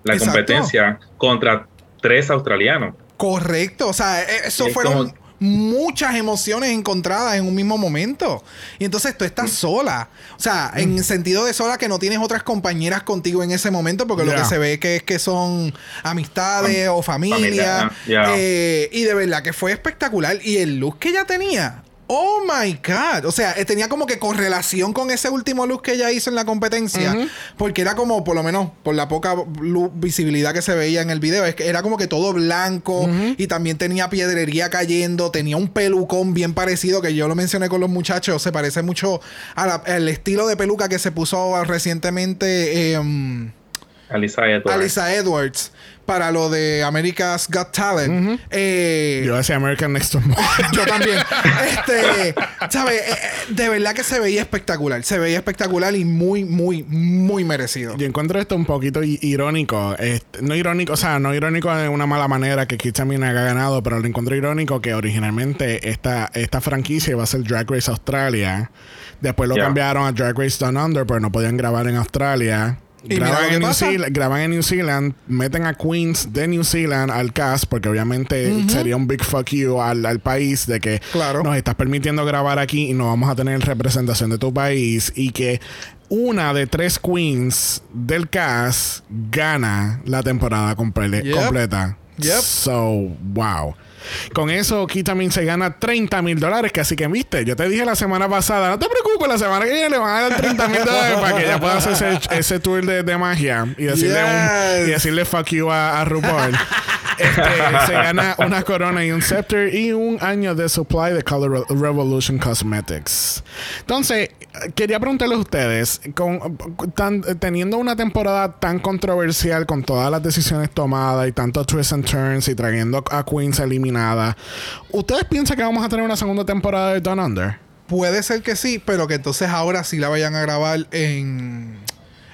la Exacto. competencia contra tres australianos. correcto, o sea, e- eso Es fueron como- muchas emociones encontradas en un mismo momento. Y entonces tú estás sola, o sea, en Mm. el sentido de sola que no tienes otras compañeras contigo en ese momento, porque lo que se ve que es que son amistades o familia. Eh, y de verdad que fue espectacular. Y el look que ella tenía. Oh my God. O sea, eh, tenía como que correlación con ese último look que ella hizo en la competencia. Porque era como, por lo menos, por la poca visibilidad que se veía en el video, es que era como que todo blanco y también tenía piedrería cayendo. Tenía un pelucón bien parecido que yo lo mencioné con los muchachos. Se parece mucho a la- al estilo de peluca que se puso recientemente. em, Alisa Edwards. Alisa Edwards para lo de America's Got Talent. Eh, Yo decía American Next Top Model. yo también. Este, ¿sabes? Eh, eh, de verdad que se veía espectacular. Se veía espectacular y muy, muy, muy merecido. Yo encuentro esto un poquito irónico. Este, no irónico, o sea, no irónico de una mala manera que Kit también haya ganado, pero lo encuentro irónico que originalmente esta, esta franquicia iba a ser Drag Race Australia. Después lo cambiaron a Drag Race Down Under, pero no podían grabar en Australia. ¿Y mira lo Graban en, New? Zealand, graban en New Zealand, meten a Queens de New Zealand al cast, porque obviamente sería un big fuck you al, al país de que Claro. nos estás permitiendo grabar aquí y no vamos a tener representación de tu país y que una de tres queens del cast gana la temporada comple- Yep. completa. Yep. So, wow. Con eso, también se gana 30 mil dólares. Que así que, viste, yo te dije la semana pasada, no te preocupes, la semana que viene le van a dar 30 mil dólares para que ella pueda hacer ese, ese tour de, de magia y decirle, un- y decirle fuck you a, a RuPaul. Este, se gana una corona y un scepter y un año de supply de Color Re- Revolution Cosmetics. Entonces, quería preguntarles a ustedes, con, tan- teniendo una temporada tan controversial con todas las decisiones tomadas y tantos twists and turns y trayendo a Queens eliminada, ¿ustedes piensan que vamos a tener una segunda temporada de Down Under? Puede ser que sí, pero que entonces ahora sí la vayan a grabar en,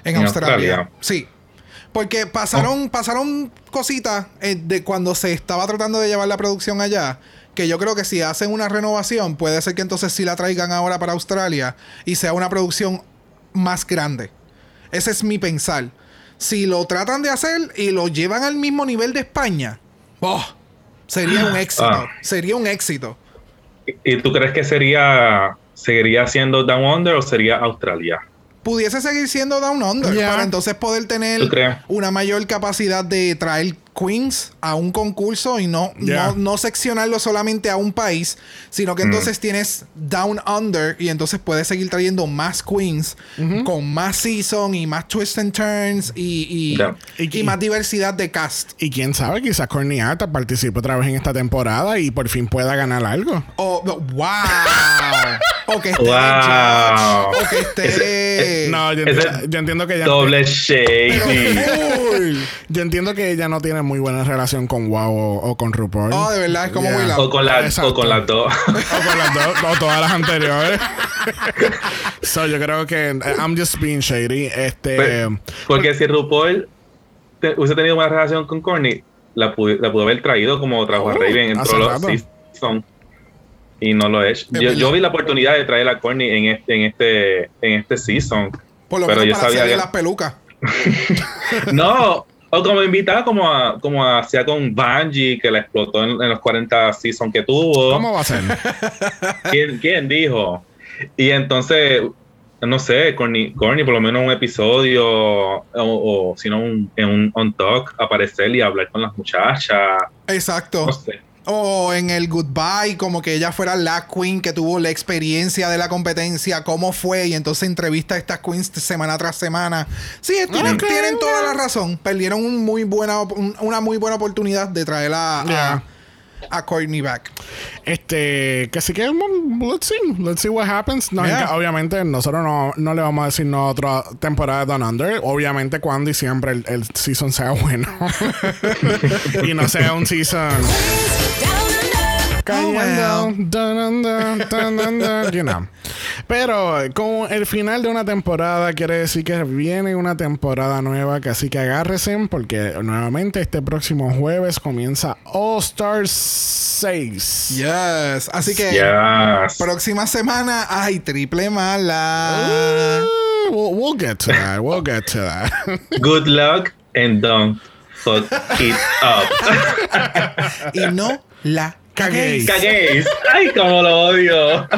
en, En Australia. Australia. Sí. Porque pasaron, pasaron cositas eh, de cuando se estaba tratando de llevar la producción allá. Que yo creo que si hacen una renovación, puede ser que entonces sí la traigan ahora para Australia y sea una producción más grande. Ese es mi pensar. Si lo tratan de hacer y lo llevan al mismo nivel de España, ¡oh! Sería un éxito. Ah. Sería un éxito. ¿Y tú crees que sería seguiría siendo Down Under o sería Australia? pudiese seguir siendo Down Under para entonces poder tener una mayor capacidad de traer queens a un concurso y no, no, no seccionarlo solamente a un país, sino que Mm. entonces tienes Down Under y entonces puedes seguir trayendo más queens con más season y más twists and turns y, y, y Y- más diversidad de cast. Y quién sabe, quizás Act participe otra vez en esta temporada y por fin pueda ganar algo. Oh, wow. o que esté Wow. judge, o que esté No, yo, Ese enti- yo entiendo que ella Doble shady. Yo entiendo que ella no tiene muy buena relación con Wow o, o con RuPaul. Oh, de verdad, es como Yeah. muy o, con la- o con las dos. o con las dos, o todas las anteriores. so, yo creo que I'm just being shady. Este, Pues, Porque si RuPaul te- hubiese tenido una relación con Courtney, la, pude- la pudo haber traído como trajo a Oh, Raven en todos los seasons. Y no lo es. Yo, yo vi la oportunidad de traer a Courtney en este, en este, en este season. Por lo Pero menos yo para sabía que- las pelucas. No, o como invitada como a, como hacía con Bungie, que la explotó en, en los 40 seasons que tuvo. ¿Cómo va a ser? ¿Quién, quién dijo? Y entonces, no sé, Corny, Corny, por lo menos un episodio o, o si no, un, en un on talk, aparecer y hablar con las muchachas. Exacto. No sé. O en el goodbye, como que ella fuera la queen que tuvo la experiencia de la competencia, cómo fue, y entonces entrevista a estas queens semana tras semana. Sí, tienen, tienen toda la razón. Perdieron un muy buena, un- una muy buena oportunidad de traer a, a- Courtney back. Este, que sí que mm, let's see, let's see what happens. No, Yeah. enca- obviamente nosotros no, no le vamos a decir no a otra temporada de Down Under. Obviamente cuando y siempre el, el season sea bueno. y no sea un season under, you know. Pero con el final de una temporada quiere decir que viene una temporada nueva, que así que agárrese porque nuevamente este próximo jueves comienza All Stars 6. Yes. Así que Yes. próxima semana hay triple mala. Uh, we'll, we'll get to that. We'll get to that. Good luck and don't fuck it up. y no la Caguéis. Caguéis. Ay, cómo lo odio.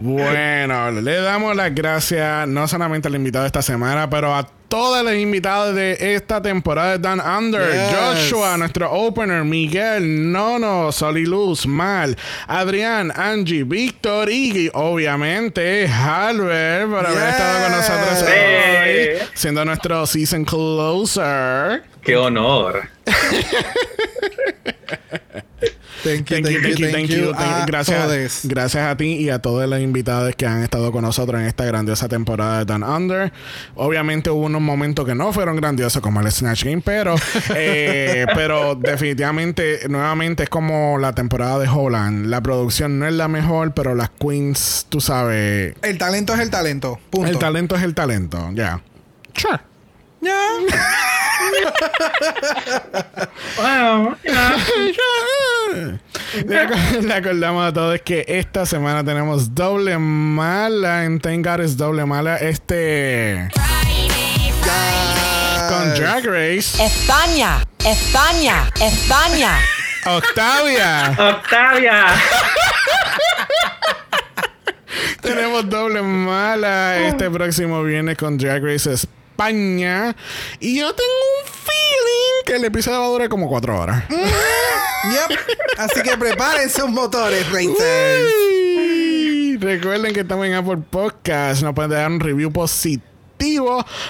Bueno, le damos las gracias no solamente al invitado de esta semana, pero a todos los invitados de esta temporada de Dan Under. Yes. Joshua, nuestro opener, Miguel, Nono, Soliluz, Mal, Adrián, Angie, Víctor y obviamente Albert por haber estado con nosotros hoy, siendo nuestro season closer. Qué honor. Thank you, thank you, thank you a Gracias, todos. gracias a ti y a todas las invitadas que han estado con nosotros en esta grandiosa temporada de Down Under. Obviamente hubo unos momentos que no fueron grandiosos como el Snatch Game, pero, eh, pero definitivamente, nuevamente es como la temporada de Holland. La producción no es la mejor, pero las queens, tú sabes, El talento es el talento. Punto. el talento es el talento. Ya. Sure. Ya. Bueno, ya. Le, ac- le acordamos a todos que esta semana tenemos doble mala en Thank God es doble mala este con Drag Race España, España, España. Octavia Octavia. tenemos doble mala este próximo viernes con Drag Race España y yo tengo un feeling que el episodio va a durar como cuatro horas Yep. Así que preparen sus motores, racers. Uy. Recuerden que estamos en Apple Podcast. Nos pueden dar un review positivo.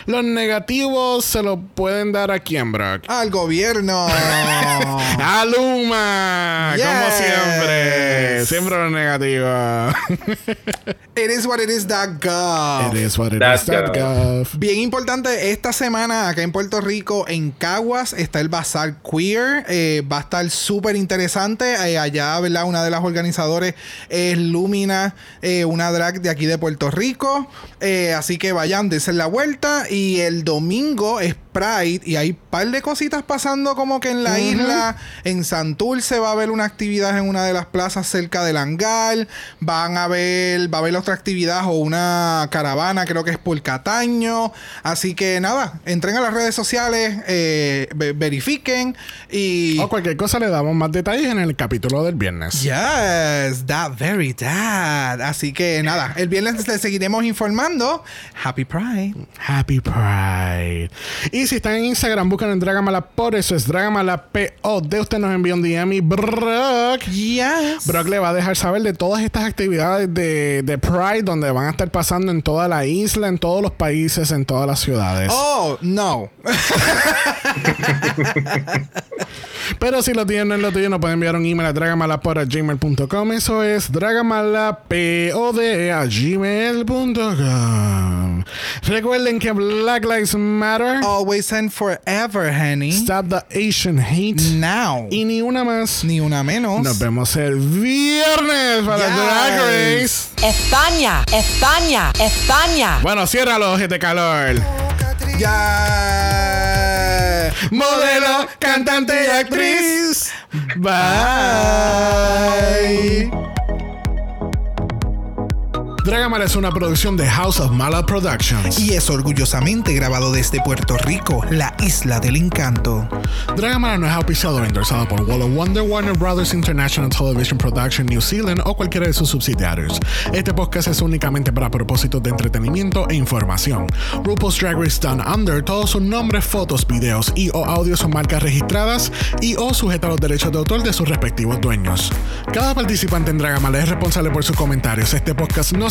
Los negativos se los pueden dar a quién, Brock. Al gobierno. A Luma. Como siempre. Siempre los negativos. It is what it is that gov. It is what it That's is, that gov. Bien importante, esta semana acá en Puerto Rico, en Caguas, está el Bazar Queer. Eh, va a estar súper interesante. Eh, allá, ¿verdad? Una de las organizadores es Lumina, eh, una drag de aquí de Puerto Rico. Eh, así que vayan, dense la vuelta. Y el domingo es Pride y hay un par de cositas pasando como que en la isla. En Santurce va a haber una actividad en una de las plazas cerca del hangar. Van a ver, va a haber otra actividad o una caravana, creo que es por Cataño. Así que nada, entren a las redes sociales, eh, ve- verifiquen y... O cualquier cosa le damos más detalles en el capítulo del viernes. Yes, that very that. Así que nada, el viernes les seguiremos informando. Happy Pride. Happy Pride. Y si están en Instagram, buscan en Dragamala por eso es Dragamala POD. Usted nos envía un DM y Brock. Yes. Brock le va a dejar saber de todas estas actividades de, de Pride donde van a estar pasando en toda la isla, en todos los países, en todas las ciudades. Oh, no. Pero si lo tienen en lo tuyo, nos pueden enviar un email a dragamalapod.gmail.com. Eso es dragamalapod a gmail.com. Recuerden que Black Lives Matter. Always and forever, honey. Stop the Asian hate. Now. Y ni una más. Ni una menos. Nos vemos el viernes para Yes. Drag Race. España, España, España. Bueno, cierra los ojos de calor. Ya. Modelo, cantante y actriz. Bye. Dragamala es una producción de House of Mala Productions. Y es orgullosamente grabado desde Puerto Rico, la isla del encanto. Dragamala no es auspiciado o endorsado por Wall of Wonder, Warner Brothers International Television Production New Zealand o cualquiera de sus subsidiarios. Este podcast es únicamente para propósitos de entretenimiento e información. RuPaul's Drag Race Down Under, todos sus nombres, fotos, videos y o audios son marcas registradas y o sujeta a los derechos de autor de sus respectivos dueños. Cada participante en Dragamala es responsable por sus comentarios. Este podcast no